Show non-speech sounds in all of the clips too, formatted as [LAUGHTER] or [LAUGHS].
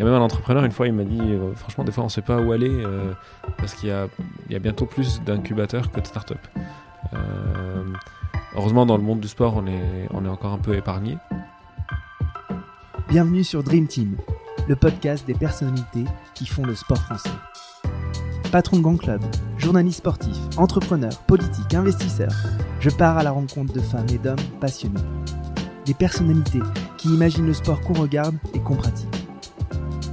y a même un entrepreneur, une fois, il m'a dit franchement, des fois, on ne sait pas où aller parce qu'il y a, bientôt plus d'incubateurs que de startups. heureusement, dans le monde du sport, on est, on est encore un peu épargné. Bienvenue sur Dream Team, le podcast des personnalités qui font le sport français. Patron de Grand Club, journaliste sportif, entrepreneur, politique, investisseur, je pars à la rencontre de femmes et d'hommes passionnés. Des personnalités qui imaginent le sport qu'on regarde et qu'on pratique.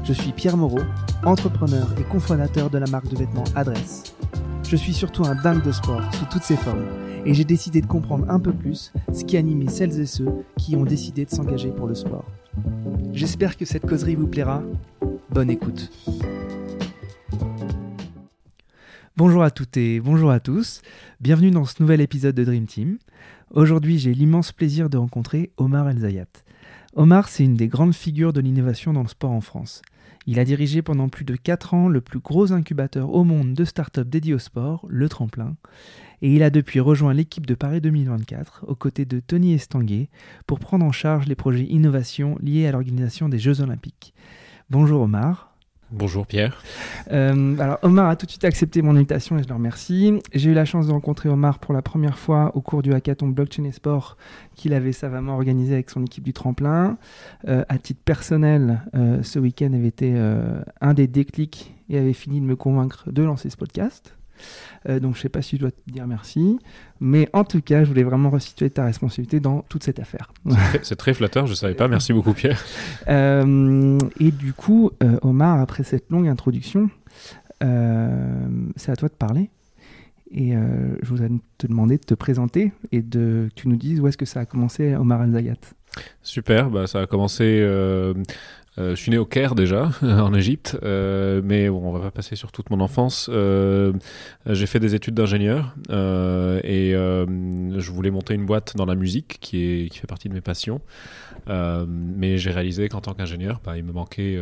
Je suis Pierre Moreau, entrepreneur et cofondateur de la marque de vêtements Adresse. Je suis surtout un dingue de sport sous toutes ses formes et j'ai décidé de comprendre un peu plus ce qui animait celles et ceux qui ont décidé de s'engager pour le sport. J'espère que cette causerie vous plaira. Bonne écoute. Bonjour à toutes et bonjour à tous. Bienvenue dans ce nouvel épisode de Dream Team. Aujourd'hui, j'ai l'immense plaisir de rencontrer Omar El Zayat. Omar, c'est une des grandes figures de l'innovation dans le sport en France. Il a dirigé pendant plus de 4 ans le plus gros incubateur au monde de start-up dédié au sport, le Tremplin, et il a depuis rejoint l'équipe de Paris 2024 aux côtés de Tony Estanguet pour prendre en charge les projets innovation liés à l'organisation des Jeux Olympiques. Bonjour Omar. Bonjour Pierre. Euh, Omar a tout de suite accepté mon invitation et je le remercie. J'ai eu la chance de rencontrer Omar pour la première fois au cours du hackathon Blockchain et qu'il avait savamment organisé avec son équipe du tremplin. Euh, à titre personnel, euh, ce week-end avait été un des déclics et avait fini de me convaincre de lancer ce podcast. Euh, donc je ne sais pas si je dois te dire merci. Mais en tout cas, je voulais vraiment resituer ta responsabilité dans toute cette affaire. C'est très, flatteur, je ne savais pas. Merci beaucoup Pierre. [LAUGHS] Euh, et du coup, euh, Omar, après cette longue introduction, c'est à toi de parler. Et je voudrais te demander de te présenter et de, que tu nous dises où est-ce que ça a commencé, Omar Al-Zayat? Super, bah, ça a commencé euh, je suis né au Caire déjà, [LAUGHS] en Égypte, euh, mais bon, on va pas passer sur toute mon enfance. Euh, j'ai fait des études d'ingénieur et je voulais monter une boîte dans la musique qui, est, qui fait partie de mes passions. Mais j'ai réalisé qu'en tant qu'ingénieur, bah, il me manquait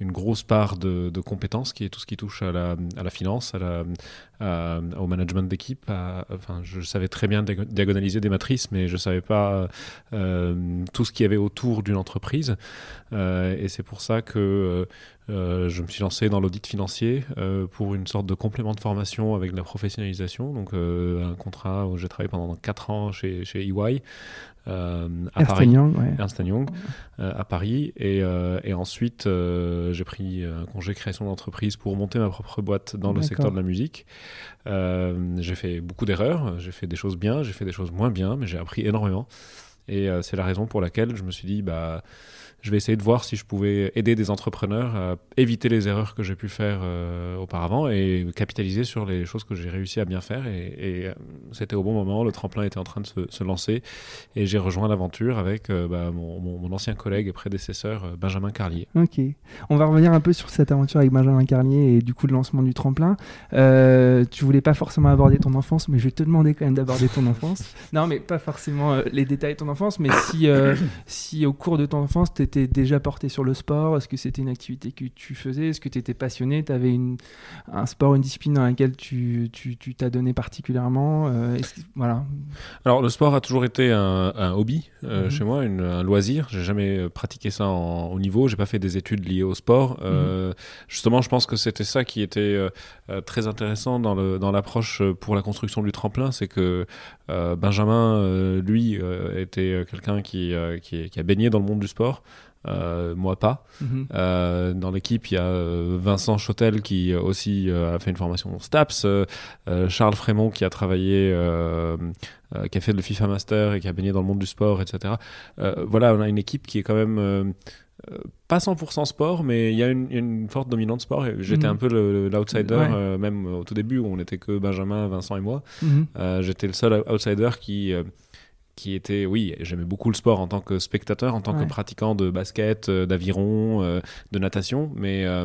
une grosse part de, compétences qui est tout ce qui touche à la, finance, au management d'équipe. Enfin, je savais très bien diagonaliser des matrices, mais je ne savais pas euh, tout ce qu'il y avait autour d'une entreprise. Euh, et c'est pour ça que euh, je me suis lancé dans l'audit financier pour une sorte de complément de formation avec la professionnalisation. Donc, un contrat où j'ai travaillé pendant 4 ans chez, chez EY. Euh, à Paris, Young, Young euh, à Paris. Et, euh, et ensuite, j'ai pris un congé création d'entreprise pour monter ma propre boîte dans le secteur de la musique. j'ai fait beaucoup d'erreurs, j'ai fait des choses bien, j'ai fait des choses moins bien, mais j'ai appris énormément. Et c'est la raison pour laquelle je me suis dit, bah, je vais essayer de voir si je pouvais aider des entrepreneurs à éviter les erreurs que j'ai pu faire euh, auparavant et capitaliser sur les choses que j'ai réussi à bien faire. Et, euh, c'était au bon moment, le tremplin était en train de se, lancer et j'ai rejoint l'aventure avec euh, bah, mon, ancien collègue et prédécesseur Benjamin Carlier. Ok, on va revenir un peu sur cette aventure avec Benjamin Carlier et du coup le lancement du tremplin. tu voulais pas forcément aborder ton enfance, mais je vais te demander quand même d'aborder ton enfance. [LAUGHS] Non, mais pas forcément les détails de ton enfance, mais si, si au cours de ton enfance, tu étais déjà porté sur le sport? Est-ce que c'était une activité que tu faisais? Est-ce que tu étais passionné? Tu avais un sport, une discipline dans laquelle tu t'as donné particulièrement euh, voilà. Alors, le sport a toujours été un, hobby euh, mhm. chez moi, un loisir. J'ai jamais euh, pratiqué ça en, au niveau. J'ai pas fait des études liées au sport. Mhm. Justement, je pense que c'était ça qui était très intéressant dans l'approche dans pour la construction du tremplin. C'est que Benjamin, lui, était quelqu'un qui, qui, qui, a baigné dans le monde du sport. Euh, moi pas. Mhm. Euh, dans l'équipe, il y a euh, Vincent Chotel qui aussi a fait une formation STAPS, Charles Frémont qui a travaillé, qui a fait le FIFA Master et qui a baigné dans le monde du sport, etc. voilà, on a une équipe qui est quand même pas 100% sport, mais il y a une, forte dominante sport. J'étais mhm. un peu l'outsider, même au tout début où on n'était que Benjamin, Vincent et moi. Mhm. J'étais le seul outsider qui qui était, oui, j'aimais beaucoup le sport en tant que spectateur, en tant que pratiquant de basket, euh, d'aviron, euh, de natation, mais, euh,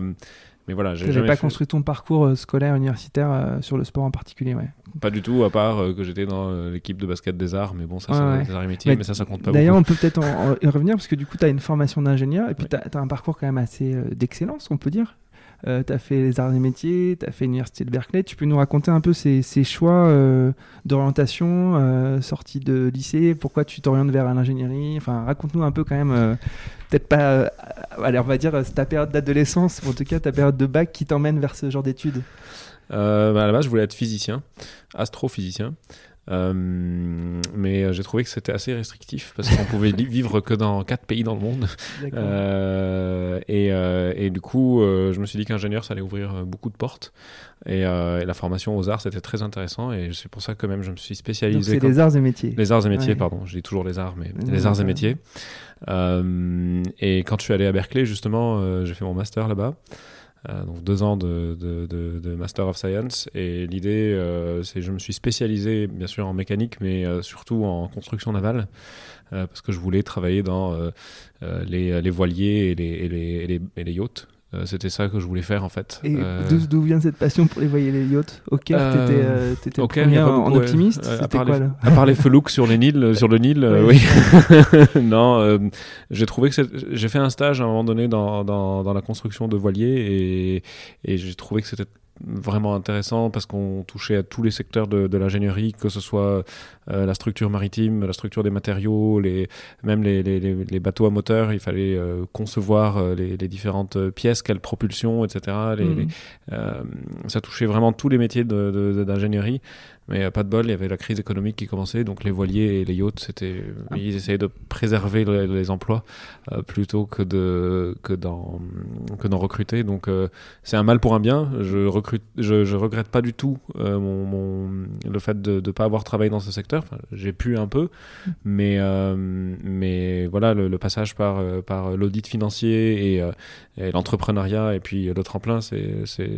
mais voilà. Tu n'avais pas construit ton parcours scolaire, universitaire sur le sport en particulier, ouais. Pas du tout, à part que j'étais dans l'équipe de basket des arts, mais bon, ça, c'est des arts et métiers, mais, ça, ça compte pas D'ailleurs, on peut peut-être y revenir, parce que du coup, tu as une formation d'ingénieur, et puis tu as, un parcours quand même assez d'excellence, on peut dire. Euh, tu as fait les arts et métiers, tu as fait l'université de Berkeley. Tu peux nous raconter un peu ces, choix euh, d'orientation, euh, sortie de lycée, pourquoi tu t'orientes vers l'ingénierie? Enfin, raconte-nous un peu quand même peut-être pas, allez, on va dire, ta période d'adolescence, ou en tout cas ta période de bac qui t'emmène vers ce genre d'études bah, À la base, je voulais être physicien, astrophysicien. Euh, mais j'ai trouvé que c'était assez restrictif parce qu'on pouvait vivre que dans quatre pays dans le monde. Euh, et, euh, et, du coup, je me suis dit qu'ingénieur, ça allait ouvrir beaucoup de portes. Et, la formation aux arts, c'était très intéressant. Et c'est pour ça que même je me suis spécialisé. C'est les arts et métiers. Les arts et métiers, pardon. Je dis toujours les arts, mais les arts et métiers. et quand je suis allé à Berkeley, justement, j'ai fait mon master là-bas. Euh, donc deux ans de, de, Master of Science. Et l'idée, euh, c'est je me suis spécialisé bien sûr en mécanique, mais euh, surtout en construction navale, parce que je voulais travailler dans les, les, voiliers et les, et les, et les yachts. Euh, c'était ça que je voulais faire en fait. Et euh, d'où vient cette passion pour les voiliers les yachts? Au Caire, euh, t'étais euh, en, optimiste? À, part quoi, les, à part les sur les Nils, sur le Nil, oui. [LAUGHS] [LAUGHS] non, j'ai trouvé que j'ai fait un stage à un moment donné dans, dans, dans la construction de voiliers et, et j'ai trouvé que c'était vraiment intéressant parce qu'on touchait à tous les secteurs de, de l'ingénierie, que ce soit euh, la structure maritime, la structure des matériaux, les, même les, les, les bateaux à moteur. Il fallait euh, concevoir euh, les, différentes pièces, quelle propulsion, etc. Mmh. ça touchait vraiment tous les métiers d'ingénierie. Mais pas de bol, il y avait la crise économique qui commençait, donc les voiliers et les yachts, c'était, ah. ils essayaient de préserver les, emplois plutôt que de que d'en que d'en recruter. Donc c'est un mal pour un bien. Je recrute, je, je regrette pas du tout mon, mon, le fait de ne pas avoir travaillé dans ce secteur j'ai pu un peu, mais, euh, mais voilà, le, passage par, euh, par l'audit financier et, euh, et l'entrepreneuriat et puis le tremplin, c'est c'est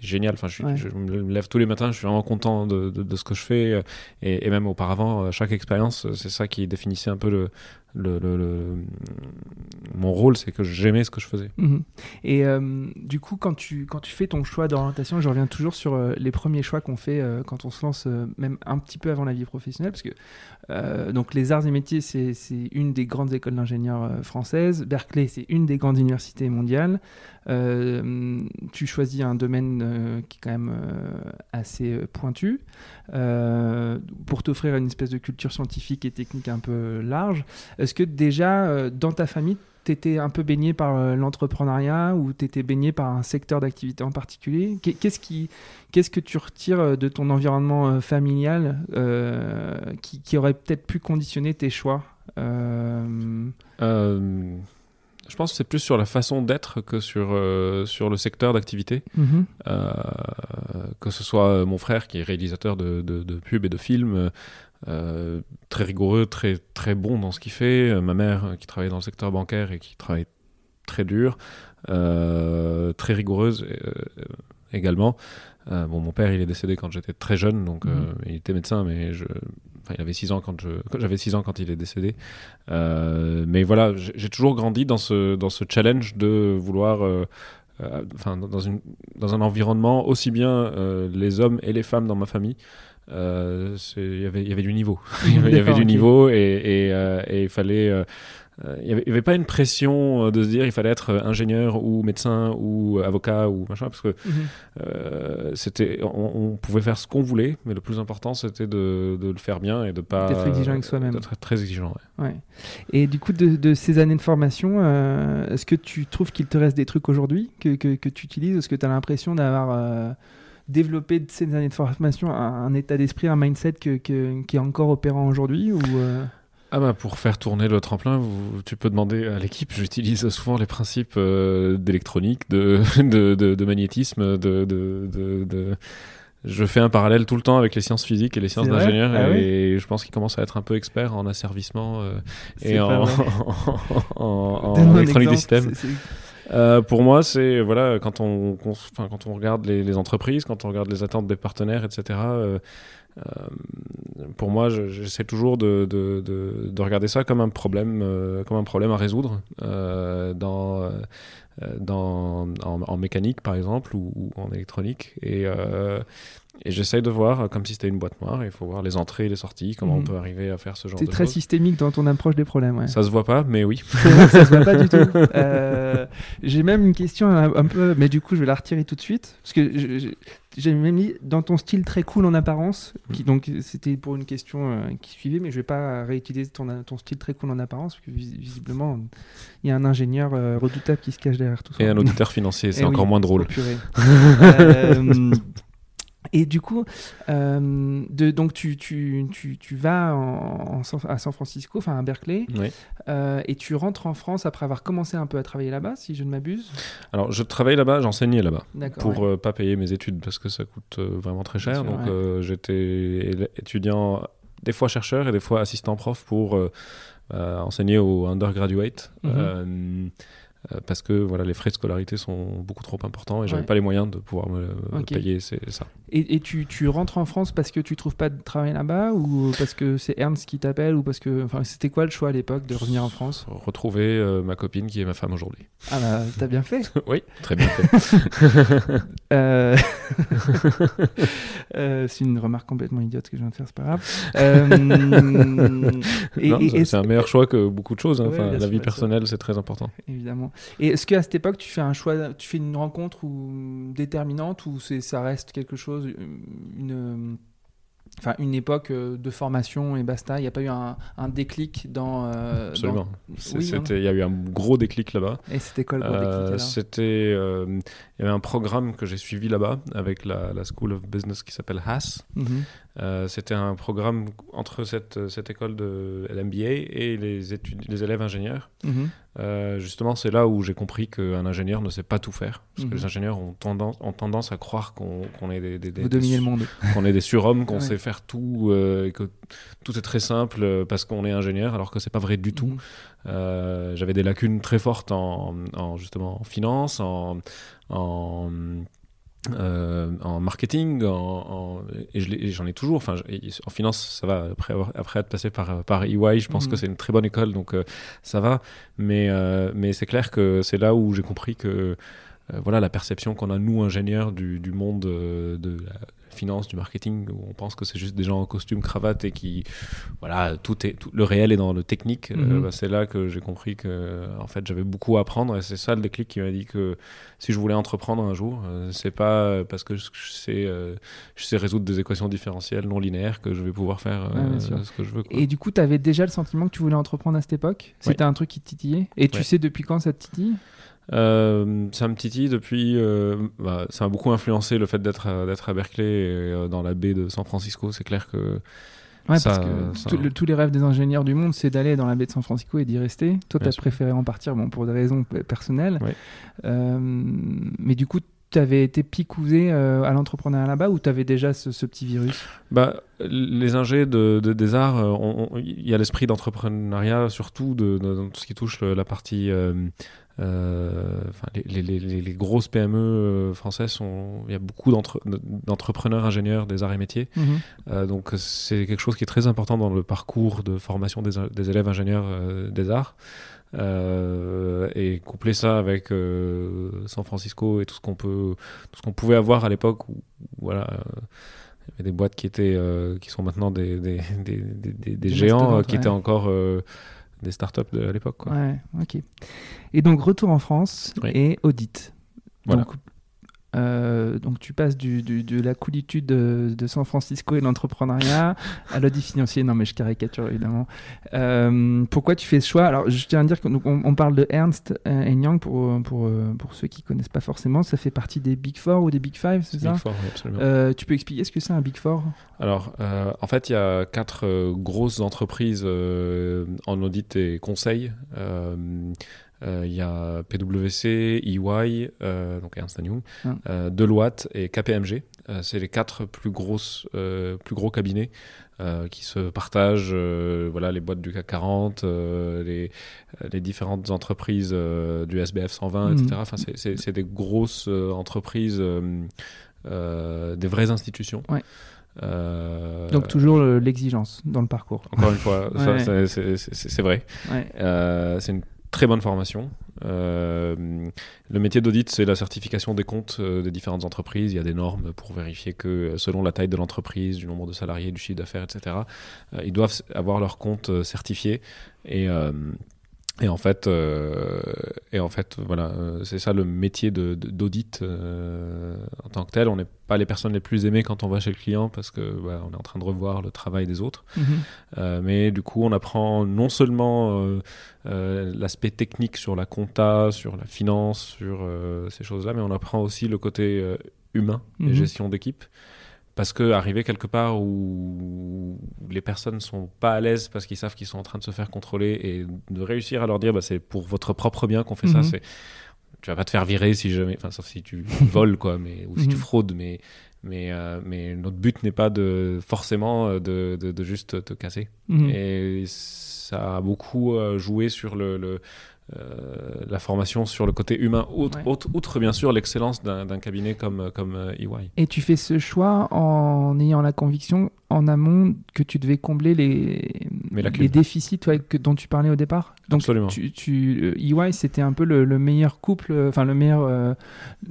génial. Enfin, je, je, me lève tous les matins, je suis vraiment content de, de, ce que je fais. Et, et même auparavant, chaque expérience, c'est ça qui définissait un peu le, le, le, mon rôle, c'est que j'aimais ce que je faisais. Mhm. Et euh, du coup, quand tu, quand tu fais ton choix d'orientation, je reviens toujours sur euh, les premiers choix qu'on fait euh, quand on se lance, même un petit peu avant la vie professionnelle, parce que donc les arts et métiers, c'est une des grandes écoles d'ingénieurs françaises. Berkeley, c'est une des grandes universités mondiales. tu choisis un domaine qui est quand même assez pointu pour t'offrir une espèce de culture scientifique et technique un peu large. Est-ce que déjà, euh, dans ta famille, tu étais un peu baigné par euh, l'entrepreneuriat ou tu étais baigné par un secteur d'activité en particulier? Qu'est-ce qui, qu'est-ce que tu retires euh, de ton environnement familial qui, aurait peut-être pu conditionner tes choix Je pense que c'est plus sur la façon d'être que sur, sur le secteur d'activité. Mm-hmm. que ce soit mon frère qui est réalisateur de, de, de pubs et de films, euh, très rigoureux, très, très bon dans ce qu'il fait. Euh, ma mère euh, qui travaille dans le secteur bancaire et qui travaille très dur, très rigoureuse également. bon, mon père, il est décédé quand j'étais très jeune, donc mhm. il était médecin, mais je, il avait 6 ans quand je, j'avais 6 ans quand il est décédé. mais voilà, j'ai toujours grandi dans ce, dans ce challenge de vouloir enfin, dans, une, dans un environnement aussi bien les hommes et les femmes dans ma famille euh, il y avait, y avait du niveau. [LAUGHS] il y avait, du niveau et, et, euh, et il fallait. Euh, il n'y avait, avait, pas une pression de se dire il fallait être ingénieur ou médecin ou avocat ou machin parce que mhm. c'était on, pouvait faire ce qu'on voulait mais le plus important c'était de, de, le faire bien et de pas être exigeant avec soi-même d'être très exigeant ouais. et du coup de, de, ces années de formation est-ce que tu trouves qu'il te reste des trucs aujourd'hui que, que, que, tu utilises est-ce que tu as l'impression d'avoir développer de ces années de formation un, état d'esprit, un mindset que, qui est encore opérant aujourd'hui ou euh? Ah bah pour faire tourner le tremplin, tu peux demander à l'équipe. J'utilise souvent les principes euh, d'électronique, de, [LAUGHS] de, de, magnétisme, de, de, Je fais un parallèle tout le temps avec les sciences physiques et les sciences d'ingénieur ah et je pense qu'il commence à être un peu expert en asservissement euh, et [LAUGHS] en, en, en, électronique des systèmes. Euh, pour moi, c'est voilà, quand on, quand on regarde les, entreprises, quand on regarde les attentes des partenaires, etc. Euh, euh, pour moi, j'essaie toujours de, de, de, regarder ça comme un problème, comme un problème à résoudre dans, dans, en, mécanique, par exemple, ou, en électronique. Et, et j'essaye de voir, euh, comme si c'était une boîte noire, il faut voir les entrées et les sorties, comment on Mhm. peut arriver à faire ce genre de très choses. systémique dans ton approche des problèmes. Ouais. Ça se voit pas, mais oui. [LAUGHS] ça se voit pas du tout. [LAUGHS] Euh, j'ai même une question un, un peu, mais du coup, je vais la retirer tout de suite. Parce que j'ai même mis dans ton style très cool en apparence, qui, donc c'était pour une question euh, qui suivait, mais je vais pas réutiliser ton, ton style très cool en apparence, parce que vis- visiblement, il y a un ingénieur euh, redoutable qui se cache derrière tout ça. Et un auditeur financier, c'est Eh encore oui, moins drôle. purée. [LAUGHS] Et du coup, euh, de, donc tu, tu, tu, tu vas en, en San- à San Francisco, enfin à Berkeley, Oui. euh, et tu rentres en France après avoir commencé un peu à travailler là-bas, si je ne m'abuse. Alors, je travaillais là-bas, j'enseignais là-bas. Pour ouais. euh, pas payer mes études parce que ça coûte vraiment très cher. Sûr, Donc ouais. j'étais étudiant, des fois chercheur et des fois assistant prof pour enseigner au undergraduate. Mhm. parce que voilà, les frais de scolarité sont beaucoup trop importants et j'avais Ouais. pas les moyens de pouvoir me me Ok. payer ça. Et, et tu, tu rentres en France parce que tu trouves pas de travail là-bas, ou parce que c'est Ernst qui t'appelle, ou parce que. Enfin, c'était quoi le choix à l'époque de revenir en France? Retrouver euh, ma copine qui est ma femme aujourd'hui. Ah bah, t'as bien fait. [LAUGHS] oui, très bien fait. [LAUGHS] Euh, [LAUGHS] euh, c'est une remarque complètement idiote que je viens de faire, c'est pas grave. Et- c'est- un meilleur choix que beaucoup de choses. hein. Ouais, Enfin, bien la vie personnelle, c'est très important. Évidemment. Et est-ce qu'à cette époque, tu fais un choix, tu fais une rencontre ou, déterminante ou ça reste quelque chose, une, enfin, une époque euh, de formation et basta Il n'y a pas eu un, un déclic dans. euh, Absolument. dans- Oui, c'était- Il y a eu un gros déclic là-bas. Et c'était quoi le gros Euh, déclic C'était, euh, il y avait un programme que j'ai suivi là-bas avec la, la School of Business qui s'appelle HAS. Mhm. Euh, c'était un programme entre cette, cette école de l'MBA et les, études, les élèves ingénieurs. Mhm. Euh, justement, c'est là où j'ai compris qu'un ingénieur ne sait pas tout faire. Parce que Mhm. les ingénieurs ont tendance, ont tendance à croire qu'on qu'on est des, des, le monde. qu'on est des surhommes, qu'on Ouais. sait faire tout, euh, et que tout est très simple parce qu'on est ingénieur, alors que c'est pas vrai du tout. Mhm. J'avais des lacunes très fortes en, en, justement en finance, en, en, euh, en marketing, en, en- et je j'en ai toujours. Enfin, en finance, ça va. Après, avoir- après être passé par, par EY, je pense Mhm. que c'est une très bonne école, donc euh, ça va. Mais, euh, mais c'est clair que c'est là où j'ai compris que voilà la perception qu'on a nous ingénieurs du, du monde de la finance, du marketing, où on pense que c'est juste des gens en costume cravate et qui voilà tout est tout- le réel est dans le technique. Euh, Mhm. bah, c'est là que j'ai compris que en fait j'avais beaucoup à apprendre et c'est ça le déclic qui m'a dit que si je voulais entreprendre un jour, euh, c'est pas parce que je, sais euh, je sais résoudre des équations différentielles non linéaires que je vais pouvoir faire euh, Ouais, ce que je veux. quoi. Et du coup, tu avais déjà le sentiment que tu voulais entreprendre à cette époque? C'était un truc qui te titillait? Et tu Ouais. sais depuis quand ça te titille? Euh, ça me titille depuis. euh, bah, ça m'a beaucoup influencé le fait d'être à, d'être à Berkeley et euh, dans la baie de San Francisco. C'est clair que Ouais, Ça, parce que ça- tout- le- tous les rêves des ingénieurs du monde, c'est d'aller dans la baie de San Francisco et d'y rester. Toi, tu as préféré en partir bon, pour des raisons personnelles. Euh, mais du coup, tu avais été picousé euh, à l'entrepreneuriat là-bas ou tu avais déjà ce, ce petit virus? Bah, les ingés de, de- des arts, euh, il y a l'esprit d'entrepreneuriat, surtout de, de- dans tout ce qui touche le- la partie. euh, euh, les, les- les- les grosses PME euh, françaises, sont, il y a beaucoup d'entre- d'entrepreneurs ingénieurs des arts et métiers. Euh, donc c'est quelque chose qui est très important dans le parcours de formation des, des élèves ingénieurs euh, des arts. Euh, et coupler ça avec euh, San Francisco et tout ce qu'on peut, tout ce qu'on pouvait avoir à l'époque où, voilà, euh, il y avait des boîtes qui étaient, euh, qui sont maintenant des, des, des, des- des- des géants euh, qui étaient encore euh, des startups de, l'époque. Ouais, ok. Et donc, retour en France Oui. et audit. Voilà. Donc, euh, donc, tu passes du, du- de la coolitude de, de San Francisco et l'entrepreneuriat à l'audit financier. Non, mais je caricature évidemment. Euh, pourquoi tu fais ce choix? Alors, je tiens à dire qu'on on, on parle de Ernst Young pour, pour, euh, pour ceux qui connaissent pas forcément. Ça fait partie des Big Four ou des Big Five, c'est ça? Big Four, oui, absolument. Euh, Tu peux expliquer ce que c'est un Big Four? Alors, en fait, il y a quatre grosses entreprises en audit et conseil. Euh, Il y a PwC, EY, euh, donc Ernst Young, Ah. euh, Deloitte et KPMG. C'est les quatre plus grosses, plus gros cabinets euh, qui se partagent, euh, voilà, les boîtes du CAC 40, euh, les, les différentes entreprises du SBF 120, Mhm. etc. Enfin, c'est- des grosses entreprises, des vraies institutions. Ouais. Euh, Donc, toujours l'exigence dans le parcours. encore une fois, ça, [LAUGHS] Ouais. c'est- vrai. Ouais. Euh, c'est une très bonne formation. le métier d'audit, c'est la certification des comptes des différentes entreprises. Il y a des normes pour vérifier que selon la taille de l'entreprise, du nombre de salariés, du chiffre d'affaires, etc., ils doivent avoir leurs comptes certifiés. Et en fait, euh, et en fait, voilà, euh, c'est ça le métier d'audit euh, en tant que tel. On n'est pas les personnes les plus aimées quand on va chez le client parce que on est en train de revoir le travail des autres. Mhm. mais du coup, on apprend non seulement l'aspect technique sur la compta, sur la finance, sur ces choses-là, mais on apprend aussi le côté humain et mhm. gestion d'équipe parce que arriver quelque part où les personnes sont pas à l'aise parce qu'ils savent qu'ils sont en train de se faire contrôler et de réussir à leur dire bah, c'est pour votre propre bien qu'on fait ça mhm. c'est tu vas pas te faire virer si jamais enfin sauf si tu [LAUGHS] voles quoi mais ou si tu mhm. fraudes mais mais euh, mais notre but n'est pas de forcément euh, de, de, juste te casser mhm. et ça a beaucoup euh, joué sur le, le la formation sur le côté humain, outre, outre, bien sûr l'excellence d'un cabinet comme, comme EY. Euh, e Et tu fais ce choix en ayant la conviction en amont que tu devais combler les, les déficits que, dont tu parlais au départ? Donc, Absolument. Tu, tu, EY, euh, e c'était un peu le, meilleur couple, enfin le meilleur,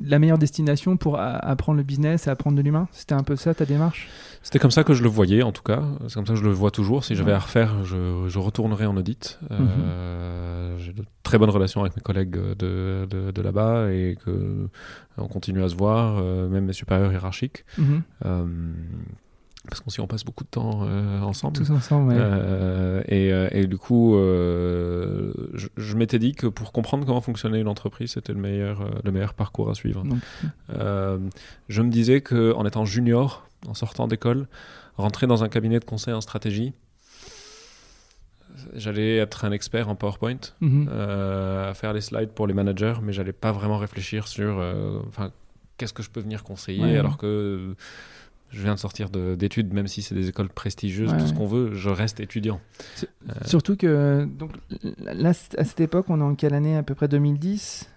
la meilleure destination pour apprendre le business et apprendre de l'humain? C'était un peu ça ta démarche? C'était comme ça que je le voyais, en tout cas. C'est comme ça que je le vois toujours. Si j'avais à refaire, je, je, retournerai en audit. Euh, mhm. J'ai de très bonnes relations avec mes collègues de, de, là-bas et que on continue à se voir, euh, même mes supérieurs hiérarchiques. Mhm. Euh, parce qu'on s'y on passe beaucoup de temps ensemble. Tous ensemble, et, et, du coup, je, je m'étais dit que pour comprendre comment fonctionnait une entreprise, c'était le meilleur, le meilleur parcours à suivre. je me disais qu'en étant junior, en sortant d'école, rentrer dans un cabinet de conseil en stratégie. J'allais être un expert en PowerPoint, mhm. euh, à faire les slides pour les managers, mais j'allais pas vraiment réfléchir sur euh, qu'est-ce que je peux venir conseiller alors que je viens de sortir d'études, même si c'est des écoles prestigieuses, tout ce qu'on veut, je reste étudiant. Euh, surtout que, donc, là, à cette époque, on est en quelle année? À peu près 2010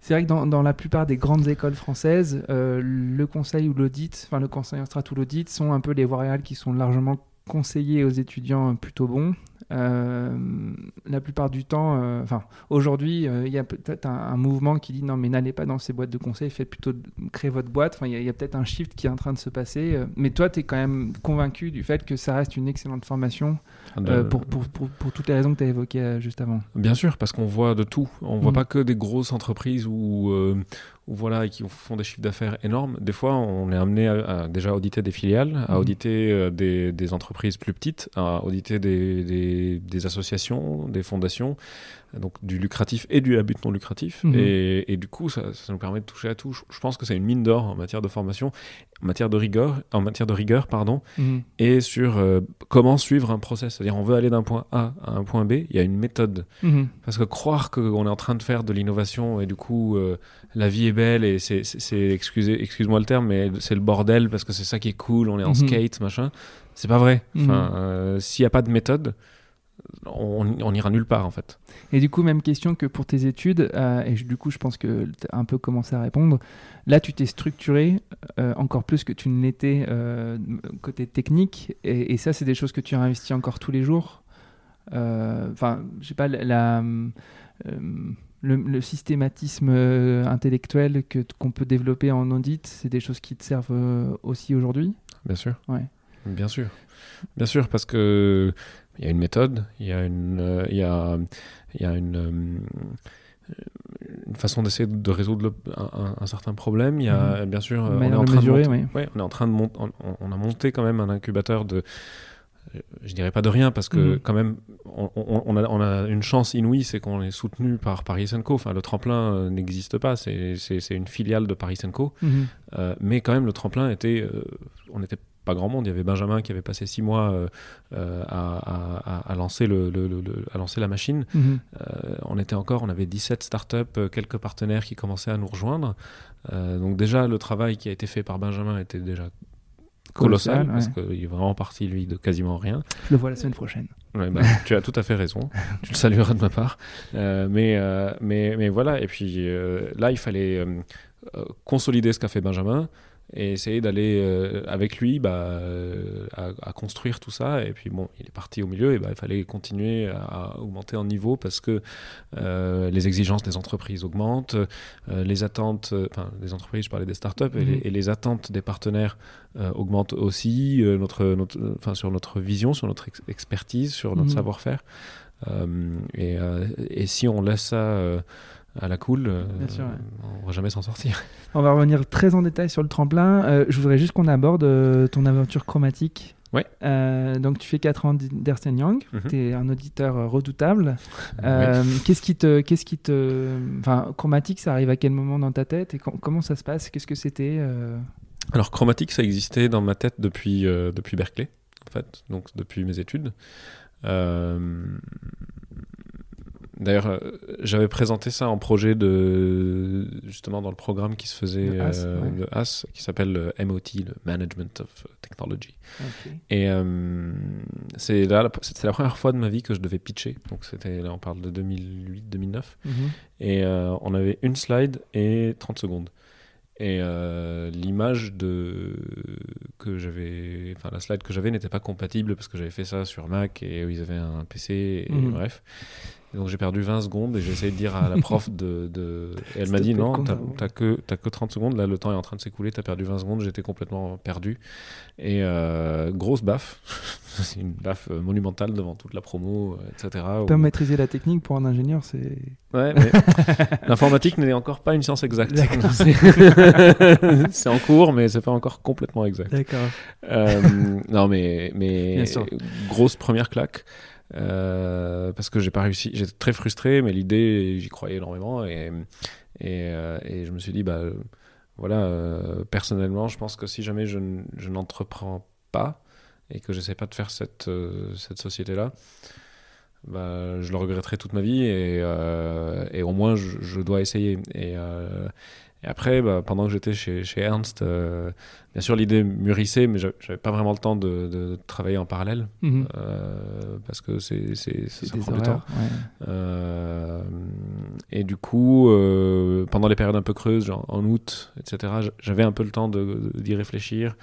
c'est vrai que dans, la plupart des grandes écoles françaises, euh, le conseil ou l'audit, enfin le conseil en strat ou l'audit sont un peu les voies réelles qui sont largement conseillées aux étudiants plutôt bons. Euh, la plupart du temps, euh, enfin aujourd'hui, il y a peut-être un, mouvement qui dit non mais n'allez pas dans ces boîtes de conseil, faites plutôt créer votre boîte. Enfin, il y a, peut-être un shift qui est en train de se passer. mais toi, tu es quand même convaincu du fait que ça reste une excellente formation euh, pour, pour, pour, toutes les raisons que tu as évoquées euh, juste avant. Bien sûr, parce qu'on voit de tout. On ne voit mm. pas que des grosses entreprises où, euh, voilà, qui font des chiffres d'affaires énormes. Des fois, on est amené à, déjà auditer des filiales, à mm. auditer des, des, entreprises plus petites, à auditer des, des, des associations, des fondations donc du lucratif et du à but non lucratif. Mhm. Et, du coup, ça, nous permet de toucher à tout. Je, pense que c'est une mine d'or en matière de formation, en matière de rigueur, en matière de rigueur, pardon, mhm. et sur euh, comment suivre un process. C'est-à-dire, on veut aller d'un point A à un point B, il y a une méthode. Mhm. Parce que croire qu'on est en train de faire de l'innovation et du coup, euh, la vie est belle et c'est, excusez, excuse-moi le terme, mais c'est le bordel parce que c'est ça qui est cool, on est en skate, machin. C'est pas vrai. Enfin, euh, s'il n'y a pas de méthode, on, ira nulle part en fait. Et du coup, même question que pour tes études, euh, et du coup, je pense que tu as un peu commencé à répondre. Là, tu t'es structuré euh, encore plus que tu ne l'étais euh, côté technique, et, ça, c'est des choses que tu investis encore tous les jours. Enfin, je sais pas, la, le, systématisme intellectuel que qu'on peut développer en audit, c'est des choses qui te servent aussi aujourd'hui? Bien sûr. Ouais. Bien sûr. Bien sûr, parce que il y a une méthode, il y a une, euh, il y a, il y a une, euh, une façon d'essayer de résoudre un, certain problème. Il y a mhm. bien sûr, on est en train de, oui. on est en train de monter, on, a monté quand même un incubateur de, je dirais pas de rien parce que mhm. quand même on, on, a, on, a, une chance inouïe, c'est qu'on est soutenu par Paris Co. Enfin, le tremplin euh, n'existe pas, c'est une filiale de Paris Co. Mhm. mais quand même, le tremplin était, on était pas grand monde. Il y avait Benjamin qui avait passé six mois euh, euh, à, lancer le, à lancer la machine. Mhm. Euh, on était encore, on avait 17 startups, quelques partenaires qui commençaient à nous rejoindre. donc déjà, le travail qui a été fait par Benjamin était déjà colossal, parce qu'il est vraiment parti, lui, de quasiment rien. Je le vois la semaine prochaine. Bah, [LAUGHS] tu as tout à fait raison. [LAUGHS] tu le salueras de ma part. mais, mais, mais voilà, et puis là, il fallait consolider ce qu'a fait Benjamin et essayer d'aller euh, avec lui bah, euh, à, construire tout ça. Et puis bon, il est parti au milieu et bah, il fallait continuer à, augmenter en niveau parce que euh, les exigences des entreprises augmentent, les attentes, enfin des entreprises, je parlais des startups, et, les, mhm. et les attentes des partenaires augmentent aussi notre, notre, enfin, sur notre vision, sur notre expertise, sur notre mhm. savoir-faire. Et, et, si on laisse ça à la cool, euh, on va jamais s'en sortir. [LAUGHS] On va revenir très en détail sur le tremplin. Euh, je voudrais juste qu'on aborde euh, ton aventure chromatique. Ouais. donc tu fais 4 ans d'Ernst Young, mhm. tu es un auditeur redoutable. [LAUGHS] Qu'est-ce qui te... Qu'est-ce qui te... Enfin, chromatique, ça arrive à quel moment dans ta tête et comment ça se passe? Qu'est-ce que c'était Alors chromatique, ça existait dans ma tête depuis, depuis Berkeley, en fait, donc depuis mes études. D'ailleurs, euh, j'avais présenté ça en projet de justement dans le programme qui se faisait de AS, euh, qui s'appelle le MOT, le Management of Technology. Et euh, c'est là, c'était la première fois de ma vie que je devais pitcher. Donc c'était là, on parle de 2008-2009, mhm. et on avait une slide et 30 secondes. Et l'image de que j'avais, enfin la slide que j'avais n'était pas compatible parce que j'avais fait ça sur Mac et ils avaient un PC et mhm. bref donc j'ai perdu 20 secondes et j'ai essayé de dire à la [LAUGHS] prof de. de... Et elle m'a dit non, t'as que, as que 30 secondes, là le temps est en train de s'écouler, t'as perdu 20 secondes, j'étais complètement perdu. Et euh, grosse baffe, [LAUGHS] c'est une baffe euh, monumentale devant toute la promo, etc. Pas maîtriser la technique pour un ingénieur, c'est. Ouais, mais [LAUGHS] l'informatique n'est encore pas une science exacte. c'est en cours, mais c'est pas encore complètement exact. D'accord. Euh, non, mais, mais grosse première claque. Euh, parce que j'ai pas réussi. J'étais très frustré, mais l'idée, j'y croyais énormément. Et, et, euh, je me suis dit, bah voilà, euh, personnellement, je pense que si jamais je, n'entreprends pas et que j'essaie pas de faire cette, cette société-là, bah, je le regretterai toute ma vie et, au moins je, dois essayer. Et après, bah, pendant que j'étais chez, chez, Ernst, euh, bien sûr, l'idée mûrissait, mais j'avais pas vraiment le temps de, de travailler en parallèle, mhm. euh, parce que c'est, ça prend du temps. Euh, et du coup, pendant les périodes un peu creuses, genre en août, etc., j'avais un peu le temps d'y réfléchir.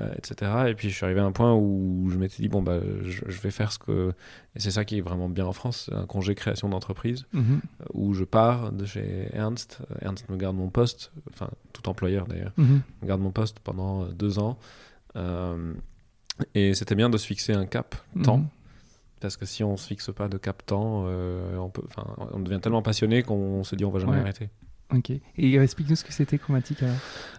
Euh, etc. Et puis je suis arrivé à un point où je m'étais dit, bon, bah, je, vais faire ce que. Et c'est ça qui est vraiment bien en France, un congé création d'entreprise, mhm. euh, où je pars de chez Ernst. Ernst me garde mon poste, enfin, tout employeur d'ailleurs, mhm. me garde mon poste pendant deux ans. Euh, et c'était bien de se fixer un cap mhm. temps. Parce que si on se fixe pas de cap temps, on, peut, on devient tellement passionné qu'on se dit on va jamais arrêter. Ok. Et explique-nous ce que c'était Chromatic alors.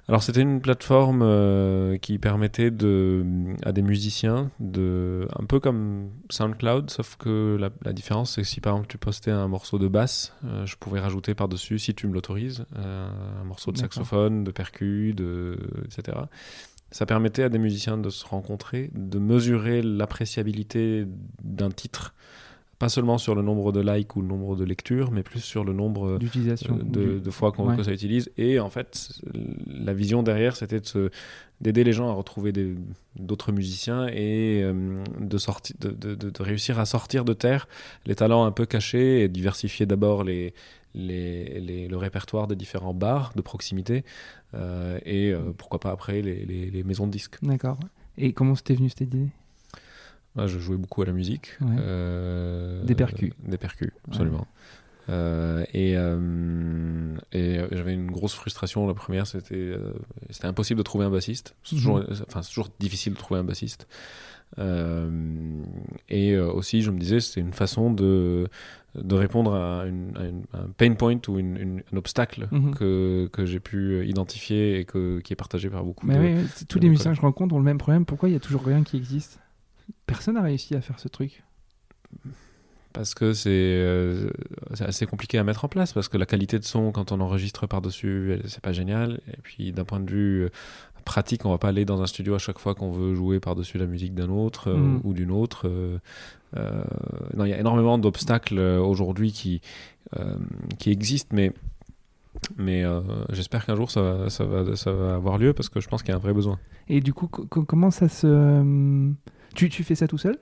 Alors c'était une plateforme euh, qui permettait de, à des musiciens de, un peu comme SoundCloud, sauf que la, différence c'est que si par exemple tu postais un morceau de basse, euh, je pouvais rajouter par dessus, si tu me l'autorises, euh, un morceau de saxophone, de percu, de, etc. Ça permettait à des musiciens de se rencontrer, de mesurer l'appréciabilité d'un titre pas seulement sur le nombre de likes ou le nombre de lectures, mais plus sur le nombre de, de, fois qu'on que ça utilise. Et en fait, la vision derrière, c'était d'aider les gens à retrouver d'autres musiciens et euh, de, sortir, de, de, réussir à sortir de terre les talents un peu cachés et diversifier d'abord les, les, les, le répertoire des différents bars de proximité euh, et euh, pourquoi pas après les, les maisons de disques. D'accord. Et comment c'était venu cette idée? Ah, je jouais beaucoup à la musique. Euh, des percus. Des percus, absolument. Euh, et, euh, et j'avais une grosse frustration. La première, c'était c'était impossible de trouver un bassiste. C'est toujours, mhm. enfin, toujours difficile de trouver un bassiste. et aussi, je me disais, c'était une façon de, de répondre à, un pain point ou une, un obstacle mhm. que, que j'ai pu identifier et que, qui est partagé par beaucoup Mais de, oui, tous les musiciens que je rencontre ont le même problème. Pourquoi il n'y a toujours rien qui existe? Personne n'a réussi à faire ce truc. Parce que euh, c'est assez compliqué à mettre en place, parce que la qualité de son, quand on enregistre par-dessus, c'est pas génial. Et puis d'un point de vue euh, pratique, on va pas aller dans un studio à chaque fois qu'on veut jouer par-dessus la musique d'un autre euh, mm. ou d'une autre. non, il y a énormément d'obstacles aujourd'hui qui, qui existent, mais mais j'espère qu'un jour ça ça, va, ça va avoir lieu parce que je pense qu'il y a un vrai besoin. Et du coup, comment ça se tu, tu fais ça tout seul?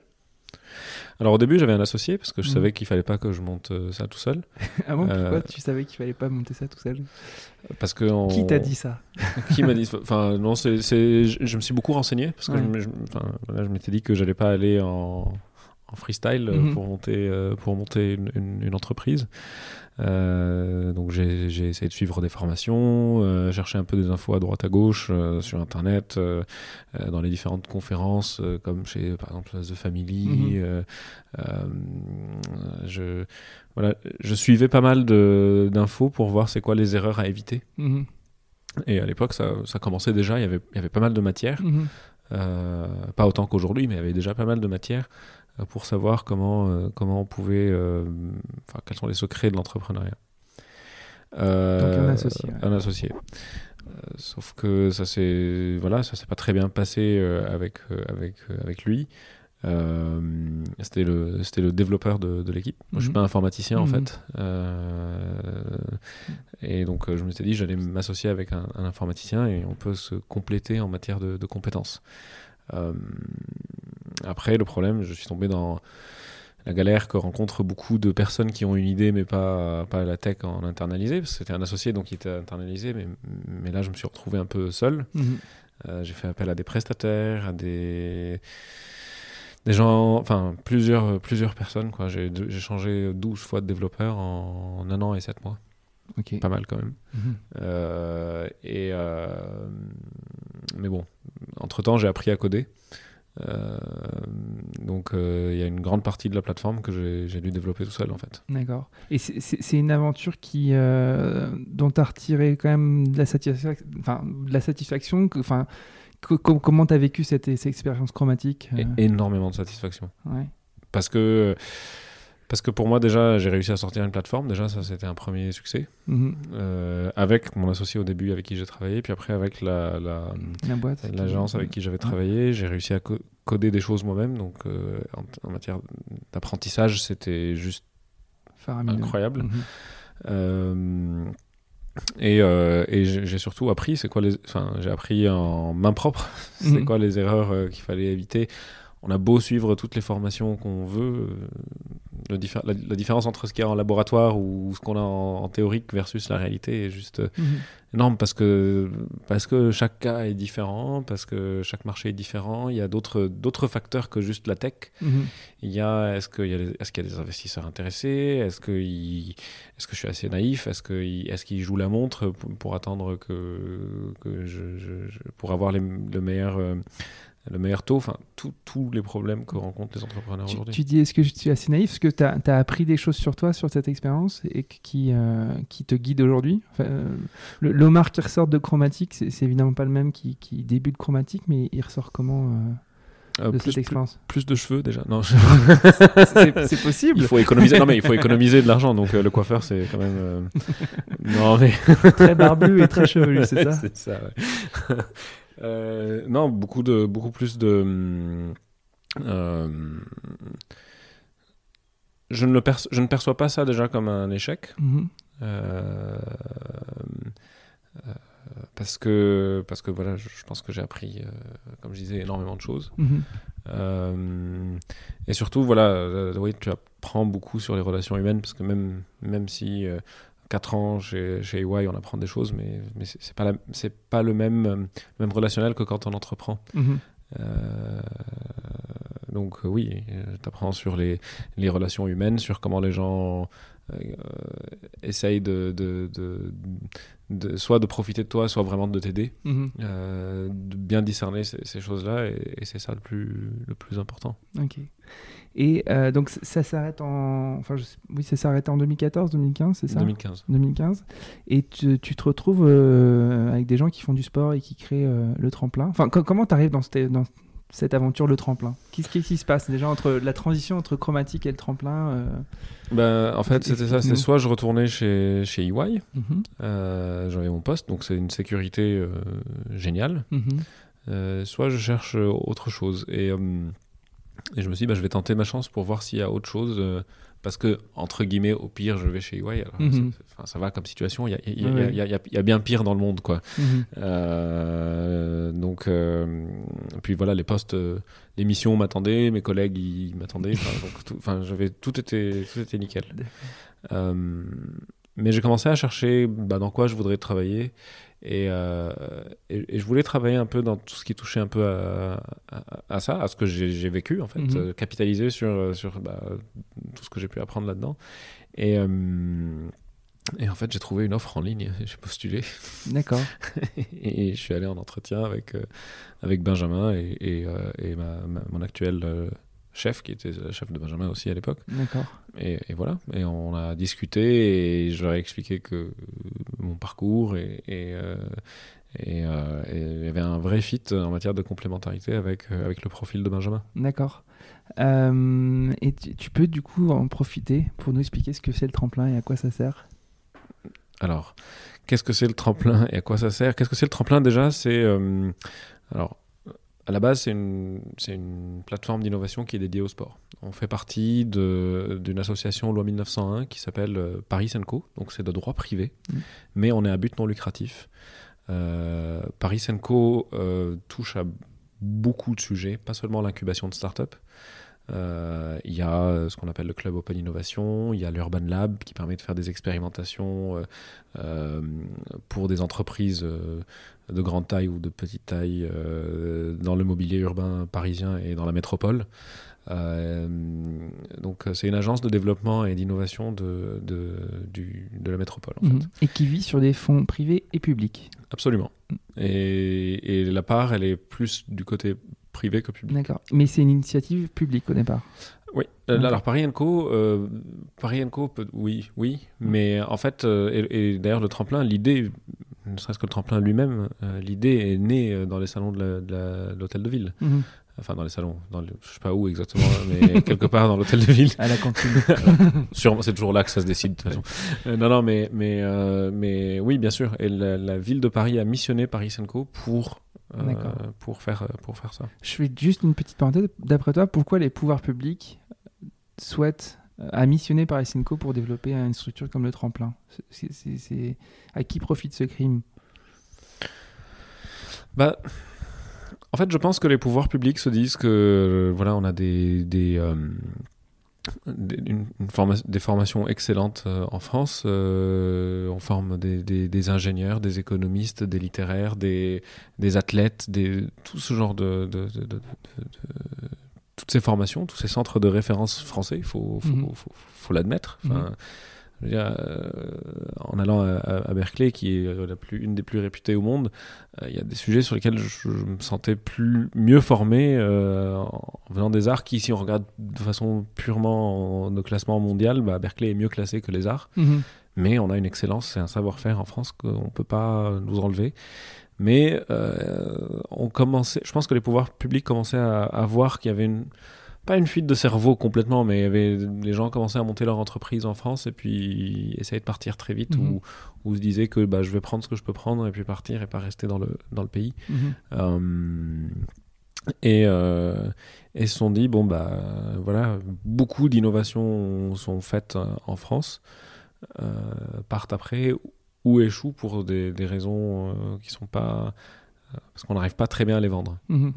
Alors au début, j'avais un associé parce que je Mhm. savais qu'il fallait pas que je monte euh, ça tout seul. [LAUGHS] Ah bon, pourquoi Euh, tu savais qu'il fallait pas monter ça tout seul? Parce que on- Qui t'a dit ça? Qui m'a dit Enfin, non, c'est, c'est- je, me suis beaucoup renseigné parce que Ouais. je, me- je- enfin, voilà, je m'étais dit que j'allais pas aller en, en freestyle euh, Mhm. pour monter, euh, pour monter une, une- une entreprise. Euh, donc j'ai, essayé de suivre des formations, euh, chercher un peu des infos à droite à gauche euh, sur internet, euh, dans les différentes conférences comme chez par exemple The Family. Mhm. je, voilà, je suivais pas mal d'infos pour voir c'est quoi les erreurs à éviter. Mhm. Et à l'époque, ça, ça commençait déjà, il y avait, il y avait pas mal de matière. Mhm. Pas autant qu'aujourd'hui, mais il y avait déjà pas mal de matière euh, pour savoir comment, euh, comment on pouvait. euh, Enfin, quels sont les secrets de l'entrepreneuriat. Euh, Donc un associé, ouais. Un associé. Euh, sauf que ça s'est voilà, ça s'est pas très bien passé euh, avec, euh, avec, euh, avec lui. Euh, c'était le c'était le développeur de, de l'équipe. Moi, je suis Mhm. pas informaticien en Mhm. fait, Euh, et donc euh, je me suis dit j'allais m'associer avec un, un informaticien et on peut se compléter en matière de, de compétences. Euh, après le problème, je suis tombé dans la galère que rencontrent beaucoup de personnes qui ont une idée mais pas pas la tech en internalisé. Parce que c'était un associé donc il était internalisé, mais mais là je me suis retrouvé un peu seul. Mhm. Euh, j'ai fait appel à des prestataires, à des, des gens, enfin plusieurs, plusieurs personnes. Quoi. J'ai, j'ai changé 12 fois de développeur en, un an et 7 mois. Pas mal quand même. Mhm. Euh, et, euh, mais bon, entre-temps, j'ai appris à coder. Euh, donc euh, il y a une grande partie de la plateforme que j'ai, dû développer tout seul en fait. D'accord. Et c'est- une aventure qui, euh, dont tu as retiré quand même de la, de la satisfaction. Enfin, co- co- comment tu as vécu cette, cette expérience chromatique énormément de satisfaction. ouais. Parce que, parce que pour moi déjà, j'ai réussi à sortir une plateforme. Déjà, ça c'était un premier succès. Mhm. Euh, avec mon associé au début avec qui j'ai travaillé, puis après avec la, la- La boîte. l'agence avec qui j'avais travaillé, j'ai réussi à co- coder des choses moi-même. Donc euh, en, en matière d'apprentissage, c'était juste incroyable. Mhm. Euh, et et j'ai j'ai surtout appris, c'est quoi les, enfin j'ai appris en main propre, [LAUGHS] c'est Mhm. quoi les erreurs qu'il fallait éviter. On a beau suivre toutes les formations qu'on veut, euh, le diffé- la, la différence entre ce qu'il y a en laboratoire ou ce qu'on a en, en théorique versus la réalité est juste euh, Mhm. énorme parce que, parce que chaque cas est différent, parce que chaque marché est différent. Il y a d'autres facteurs que juste la tech. Mhm. Il y a est-ce qu'il y, a des- est-ce qu'il y a des investisseurs intéressés? Est-ce que, il- est-ce que je suis assez naïf? Est-ce qu'ils est qu'ils jouent la montre pour, pour attendre que, que je, je- je- pour avoir les- le meilleur euh, le meilleur taux Enfin, tous les problèmes que rencontrent les entrepreneurs aujourd'hui. tu dis, est-ce que je suis assez naïf? Est-ce que tu as, appris des choses sur toi, sur cette expérience, et que- qui, euh, qui te guident aujourd'hui? Enfin, euh, le- L'Omar qui ressort de Chromatique, c'est évidemment pas le même qui, qui débute Chromatique, mais il ressort comment euh, de plus, cette expérience? plus de cheveux déjà. Non, je- C'est possible il faut économiser. Non mais il faut économiser de l'argent. Donc le coiffeur c'est quand même. Non mais Très barbu et très chevelu, c'est [LAUGHS] ça? C'est ça, ouais. Euh, non, beaucoup, de, beaucoup plus de. hum, euh, je, ne le perço- je ne perçois pas ça déjà comme un échec. Mhm. euh, parce que, parce que voilà, je, je pense que j'ai appris, comme je disais, énormément de choses. Mhm. Et surtout, voilà, oui, tu apprends beaucoup sur les relations humaines, parce que même, même si 4 ans chez, chez EY, on apprend des choses, mais, mais c'est c'est pas, la- pas le même, euh, le même relationnel que quand on entreprend. Mhm. Euh, donc euh, oui, tu apprends sur les, les relations humaines, sur comment les gens euh, essayent de, de, de, de- soit de profiter de toi, soit vraiment de t'aider, Mhm. euh, de bien discerner ces, ces choses-là, et, et c'est ça le plus, le plus important. Ok. Et euh, donc ça s'arrête en, enfin je oui, ça s'arrête en 2014, 2015, c'est ça? 2015. 2015. Et tu, tu te retrouves euh, avec des gens qui font du sport et qui créent le tremplin. Enfin, co- comment tu arrives dans cette, dans cette aventure, le tremplin Qu'est-ce qui se passe déjà entre la transition entre chromatique et le tremplin euh, Ben, en fait, c'était ça. C'est soit je retournais chez, chez EY, mhm, euh, j'avais mon poste, donc c'est une sécurité euh, géniale, mhm, soit je cherche autre chose. Et, et je me suis dit, bah, je vais tenter ma chance pour voir s'il y a autre chose parce que, entre guillemets, au pire, je vais chez EY. Alors, Mhm. ça va comme situation. Il y a, y Ouais, y y bien pire dans le monde, quoi. Mhm. Euh, donc, euh, puis voilà, les postes, euh, les missions m'attendaient, mes collègues ils m'attendaient. Enfin, j'avais tout était, tout était nickel. Mais j'ai commencé à chercher bah, dans quoi je voudrais travailler. Et, euh, et, et je voulais travailler un peu dans tout ce qui touchait un peu à, à, à ça, à ce que j'ai vécu en fait, Mhm. euh, capitaliser sur, sur bah, tout ce que j'ai pu apprendre là-dedans. Et, euh, et en fait, j'ai trouvé une offre en ligne, [LAUGHS] j'ai postulé D'accord. [LAUGHS] et je suis allé en entretien avec, euh, avec Benjamin et, euh, ma, ma- mon actuel euh, chef, qui était le chef de Benjamin aussi à l'époque. D'accord. Et, et voilà, et on a discuté et je leur ai expliqué que euh, mon parcours et, et, euh, et, euh, et il y avait un vrai fit en matière de complémentarité avec, avec le profil de Benjamin. D'accord. Euh, et tu, tu peux du coup en profiter pour nous expliquer ce que c'est le tremplin et à quoi ça sert? Alors, qu'est-ce que c'est le tremplin et à quoi ça sert? Qu'est-ce que c'est le tremplin? Déjà C'est euh, alors à la base c'est une plateforme d'innovation qui est dédiée au sport. On fait partie d'une association loi 1901 qui s'appelle euh, Paris Co. Donc c'est de droit privé, Mhm. mais on est à but non lucratif. Euh, Paris Co euh, touche à beaucoup de sujets, pas seulement l'incubation de start-up. Euh, Il y a ce qu'on appelle le club Open Innovation, il y a l'Urban Lab qui permet de faire des expérimentations euh, euh, pour des entreprises de grande taille ou de petite taille euh, dans le mobilier urbain parisien et dans la métropole. Euh, donc euh, c'est une agence de développement et d'innovation de, de, du- de la métropole en Mhm. fait. Et qui vit sur des fonds privés et publics. Absolument. Et, et la part, elle est plus du côté privé que public. D'accord. Mais c'est une initiative publique au départ. Oui. Euh. Alors Paris Co, euh, Paris Co, peut- oui, oui, mais en fait, et, et d'ailleurs le tremplin, l'idée, ne serait-ce que le tremplin lui-même, euh, l'idée est née euh, dans les salons de l'hôtel de ville. Mhm. Enfin, dans les salons, dans le, je sais pas où exactement, mais [LAUGHS] quelque part dans l'hôtel de ville. À la cantine. [LAUGHS] Sûrement, c'est toujours là que ça se décide de toute façon. Euh, non, non, mais, mais, euh, mais oui, bien sûr. Et la, la ville de Paris a missionné Paris Co pour, pour, faire, pour faire ça. Je fais juste une petite parenthèse. D'après toi, pourquoi les pouvoirs publics souhaitent euh, à missionner par SNCO pour développer une structure comme le tremplin À qui profite ce crime? Bah, en fait, je pense que les pouvoirs publics se disent que euh, voilà, on a des, des, euh, des, des formations excellentes euh, en France. Euh, on forme des, ingénieurs, des économistes, des littéraires, des, athlètes, des, tout ce genre de- de- de- toutes ces formations, tous ces centres de référence français. Il faut, faut, Mhm. faut- faut l'admettre. Enfin, Mhm. euh, en allant à, Berkeley, qui est euh, la plus, une des plus réputées au monde, euh, il y a des sujets sur lesquels je, je me sentais plus, mieux formé euh, en venant des arts, qui, si on regarde de façon purement en, au classement mondial, bah, Berkeley est mieux classé que les arts. Mais on a une excellence et un savoir-faire en France qu'on ne peut pas nous enlever. Mais euh, on commençait, je pense que les pouvoirs publics commençaient à, à voir qu'il y avait une, pas une fuite de cerveau complètement, mais il y avait, les gens commençaient à monter leur entreprise en France et puis essayer de partir très vite Mhm. ou, ou se disaient que bah, je vais prendre ce que je peux prendre et puis partir et pas rester dans le, dans le pays. Mhm. Euh, et, euh, et se sont dit bon bah voilà beaucoup d'innovations sont faites euh, en France euh, partent après ou échouent pour des, des raisons euh, qui sont pas euh, parce qu'on n'arrive pas très bien à les vendre Mhm.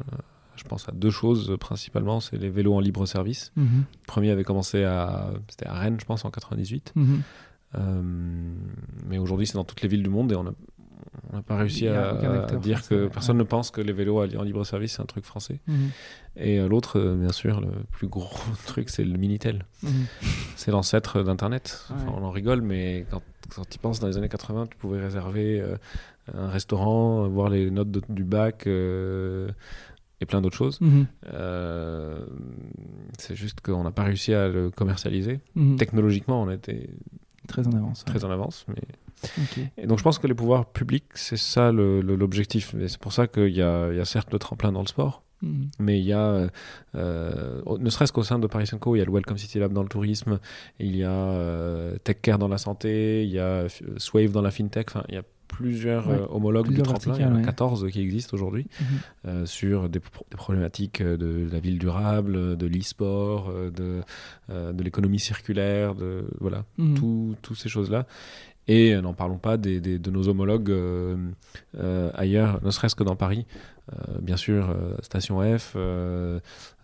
je pense à deux choses euh, principalement c'est les vélos en libre service Mhm. le premier avait commencé à c'était à Rennes je pense en 98 Mhm. euh, mais aujourd'hui, c'est dans toutes les villes du monde et on n'a on n'a pas réussi a à, dire que ouais. personne ne pense que les vélos en libre service, c'est un truc français. Mhm. Et euh, l'autre, euh, bien sûr, le plus gros [LAUGHS] truc, c'est le Minitel. Mhm. C'est l'ancêtre d'Internet. Enfin, on en rigole, mais quand, quand tu penses dans les années 80, tu pouvais réserver euh, un restaurant, voir les notes de- du bac euh, et plein d'autres choses. Mhm. Euh, c'est juste qu'on n'a pas réussi à le commercialiser. Technologiquement, on était Très en avance. ouais. très en avance, mais. Et donc je pense que les pouvoirs publics, c'est ça le- le- l'objectif. Et c'est pour ça qu'il y y a certes le tremplin dans le sport, Mhm. mais il y a, euh, ne serait-ce qu'au sein de Paris Co, il y a le Welcome City Lab dans le tourisme, il y a euh, TechCare dans la santé, il y a euh, Swave dans la fintech, enfin il y a plusieurs Ouais, euh, homologues plusieurs de tremplin, il y en a ouais. 14 qui existent aujourd'hui, Mhm. euh, sur des, pro- des problématiques euh, de la ville durable, de l'e-sport, de, euh, de l'économie circulaire, de voilà, tout- toutes ces choses-là. Et n'en parlons pas des, des- de nos homologues euh, ailleurs, ne serait-ce que dans Paris. Bien sûr, Station F,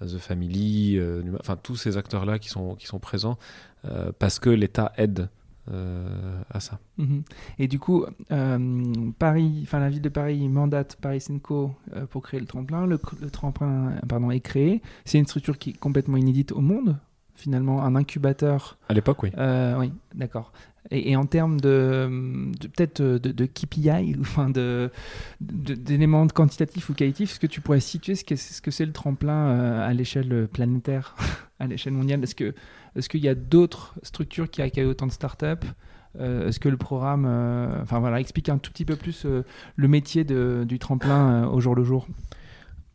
The Family, enfin tous ces acteurs-là qui sont, qui sont présents parce que l'État aide euh, à ça. Mhm. Et du coup, euh, Paris, enfin la ville de Paris mandate Paris Senco euh, pour créer le tremplin. Le, le tremplin, pardon, est créé. C'est une structure qui est complètement inédite au monde. Finalement, un incubateur. À l'époque, oui. Euh, oui, d'accord. Et, et en termes de, de- peut-être de, de KPI, [LAUGHS] enfin de d'éléments quantitatifs ou qualitatifs, est-ce que tu pourrais situer ce que ce que c'est le tremplin euh, à l'échelle planétaire, [LAUGHS] à l'échelle mondiale? Est-ce que est-ce qu'il y a d'autres structures qui accueillent autant de startups? Euh, Est-ce que le programme, euh, enfin voilà, explique un tout petit peu plus euh, le métier de- du tremplin euh, au jour le jour?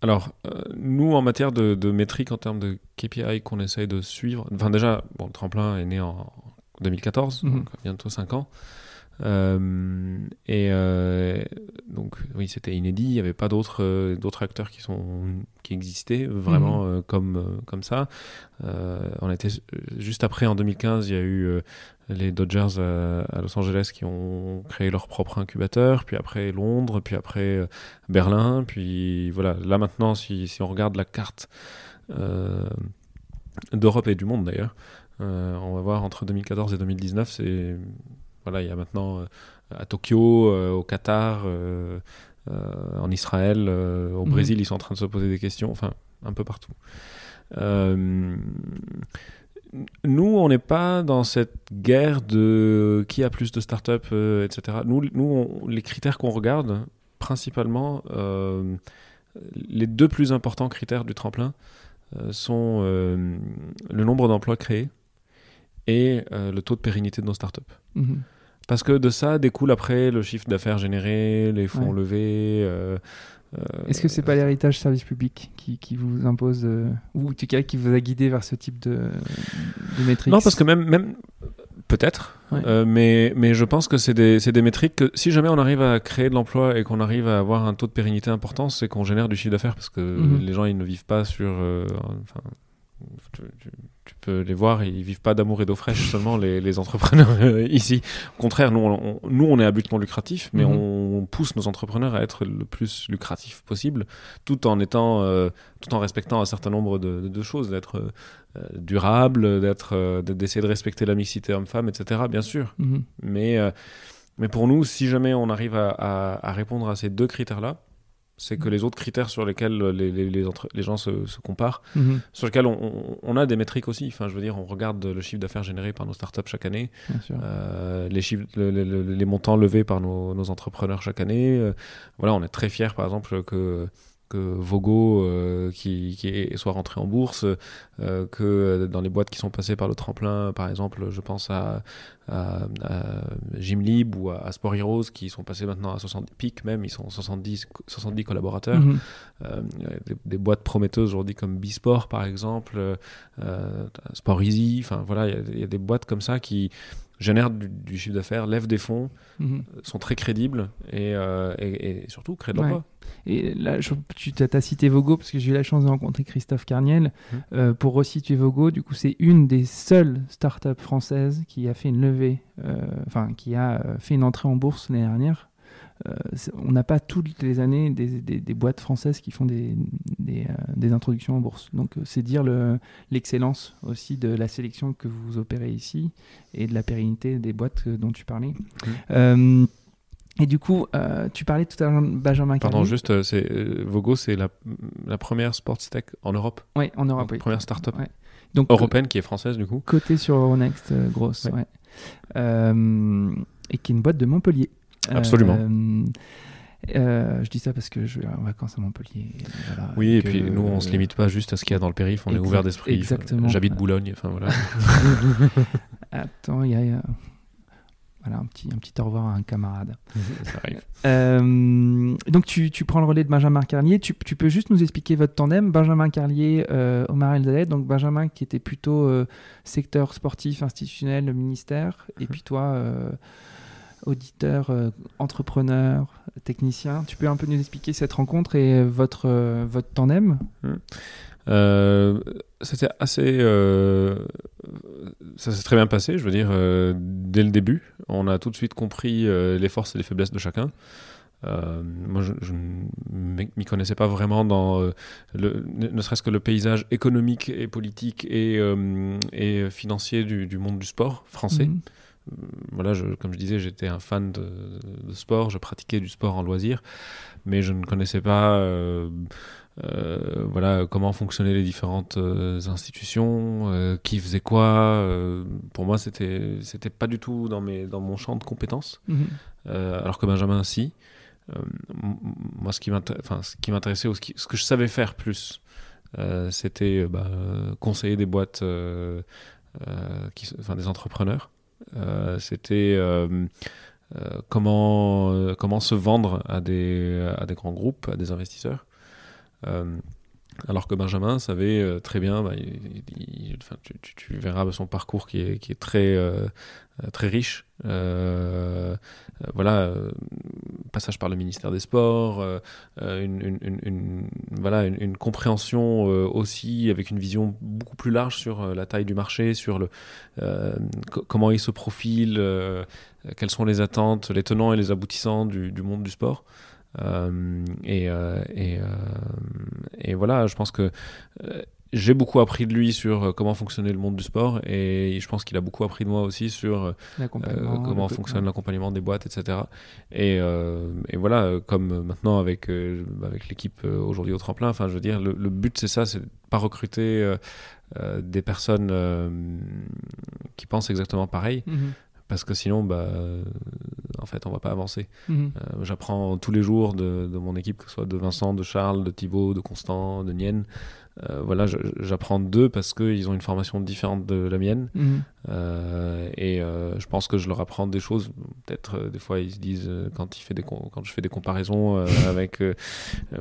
Alors, euh, nous, en matière de, de métriques, en termes de KPI qu'on essaye de suivre, enfin déjà, bon, le tremplin est né en 2014, Mhm. donc bientôt 5 ans. Euh, et euh, donc, oui, c'était inédit, il n'y avait pas d'autres euh, d'autres acteurs qui, sont, qui existaient vraiment euh, comme, comme ça. On était juste après, en 2015, il y a eu les Dodgers à, à Los Angeles qui ont créé leur propre incubateur, puis après Londres, puis après Berlin, puis voilà. Là maintenant, si, si on regarde la carte d'Europe et du monde d'ailleurs, on va voir entre 2014 et 2019, c'est voilà, il y a maintenant euh, à Tokyo, euh, au Qatar, euh, en Israël, au Mhm. Brésil, ils sont en train de se poser des questions, enfin un peu partout. Nous, on n'est pas dans cette guerre de qui a plus de startups, etc. Nous, nous on- les critères qu'on regarde, principalement, les deux plus importants critères du tremplin euh, sont euh, le nombre d'emplois créés et euh, le taux de pérennité de nos startups. Mhm. Parce que de ça découle après le chiffre d'affaires généré, les fonds Ouais. levés. euh, euh, Est-ce que c'est pas l'héritage service public qui, qui vous impose, euh, ou en tout cas qui vous a guidé vers ce type de, de métriques Non, parce que même, même peut-être, Ouais. euh, mais, mais je pense que c'est des, des métriques que si jamais on arrive à créer de l'emploi et qu'on arrive à avoir un taux de pérennité important, c'est qu'on génère du chiffre d'affaires parce que Mhm. les gens ils ne vivent pas sur. euh, enfin, tu, tu- tu peux les voir, ils vivent pas d'amour et d'eau fraîche [LAUGHS] seulement les, les entrepreneurs euh, ici. Au contraire, nous on, on- nous on est à but non lucratif, mais Mhm. on pousse nos entrepreneurs à être le plus lucratif possible, tout en étant, euh, tout en respectant un certain nombre de, de- de choses, d'être euh, durable, d'être, euh, de- d'essayer de respecter la mixité homme-femme, etc. Bien sûr, Mhm. mais mais pour nous, si jamais on arrive à, à- à répondre à ces deux critères-là, c'est que les autres critères sur lesquels les, les, les entre- les gens se, se comparent, Mhm. sur lesquels on, on- on a des métriques aussi. Enfin, je veux dire, on regarde le chiffre d'affaires généré par nos startups chaque année, euh, les, chiffres, le- le- le- les montants levés par nos, nos entrepreneurs chaque année. Euh, voilà, on est très fiers, par exemple, que que Vogo euh, qui, qui est- soit rentré en bourse, euh, que dans les boîtes qui sont passées par le tremplin, par exemple, je pense à, à, à Gymlib ou à, à Sport Heroes qui sont passés maintenant à 70 pics même, ils sont 70, 70 collaborateurs. Mhm. Euh, des, des boîtes prometteuses aujourd'hui comme Bisport par exemple, Sport Easy, enfin voilà, il y a- il y, a des boîtes comme ça qui génèrent du, du chiffre d'affaires, lèvent des fonds, Mhm. sont très crédibles et, euh, et- et surtout créent de Ouais. l'emploi. Et là, je- tu as cité Vogo parce que j'ai eu la chance de rencontrer Christophe Carniel. Mhm. Euh, pour resituer Vogo, du coup, c'est une des seules startups françaises qui a fait une levée, euh, enfin, qui a euh, fait une entrée en bourse l'année dernière. Euh, on n'a pas toutes les années des, des- des boîtes françaises qui font des, des, euh, des introductions en bourse. Donc, euh, c'est dire le- l'excellence aussi de la sélection que vous opérez ici et de la pérennité des boîtes dont tu parlais. Euh, et du coup, euh, tu parlais tout à l'heure de Benjamin Pardon, juste, c'est, euh, Vogo, c'est la, la première sports tech en Europe, Ouais, en Europe, oui. première start-up Ouais. Donc, européenne qui est française du coup. côté sur Euronext, euh, grosse, Ouais. ouais. Et qui est une boîte de Montpellier. Absolument. Euh, euh, je dis ça parce que je vais en vacances à Montpellier. et voilà, Oui, et puis nous, on se limite pas juste à ce qu'il y a dans le périph', on est ouvert d'esprit. Exactement. J'habite Boulogne, enfin voilà. [LAUGHS] Attends, il y a. euh, Voilà, un petit, un petit au revoir à un camarade. [LAUGHS] Ça arrive. Euh, donc tu, tu prends le relais de Benjamin Carlier. Tu, tu peux juste nous expliquer votre tandem, Benjamin Carlier, euh, Omar El Zayed. Donc Benjamin qui était plutôt euh, secteur sportif, institutionnel, ministère, et puis toi, euh, auditeur, entrepreneur, technicien. Tu peux un peu nous expliquer cette rencontre et votre, votre tandem? C'était assez. ça s'est très bien passé, je veux dire, dès le début. On a tout de suite compris les forces et les faiblesses de chacun. Euh, moi, je, ne m'y connaissais pas vraiment dans euh, le, ne serait-ce que le paysage économique et politique et, euh, et financier du, monde du sport français. Mhm. Voilà, je, comme je disais, j'étais un fan de, sport, je pratiquais du sport en loisir, mais je ne connaissais pas voilà, comment fonctionnaient les différentes institutions, qui faisait quoi. pour moi, c'était c'était pas du tout dans, mes, dans mon champ de compétences, mhm. alors que Benjamin, si. Euh, moi, ce qui m'intéressait, ou ce, ce, que je savais faire plus, euh, c'était euh, bah, conseiller des boîtes, qui, des entrepreneurs. C'était comment, comment se vendre à des grands groupes, à des investisseurs. Alors que Benjamin savait très bien, bah, tu, verras son parcours qui est, qui est très, très riche. voilà, passage par le ministère des Sports, euh, euh, une, voilà, une, compréhension euh, aussi avec une vision beaucoup plus large sur la taille du marché, sur le, comment il se profile, quelles sont les attentes, les tenants et les aboutissants du, monde du sport. Et, et, et, voilà, je pense que j'ai beaucoup appris de lui sur euh, comment fonctionnait le monde du sport et je pense qu'il a beaucoup appris de moi aussi sur euh, euh, comment fonctionne l'accompagnement des boîtes, etc. Et, et, voilà, comme maintenant avec, avec l'équipe aujourd'hui au tremplin, enfin je veux dire, le, but c'est ça, c'est pas recruter des personnes qui pensent exactement pareil. Mhm. Parce que sinon, bah, en fait, on va pas avancer. Mhm. J'apprends tous les jours de, de, mon équipe, que ce soit de Vincent, de Charles, de Thibaut, de Constant, de Nienne. Euh, voilà, j'apprends d'eux parce qu'ils ont une formation différente de la mienne. Mhm. Euh, et euh, je pense que je leur apprends des choses. Peut-être des fois ils se disent quand, il fait des quand je fais des comparaisons [LAUGHS] avec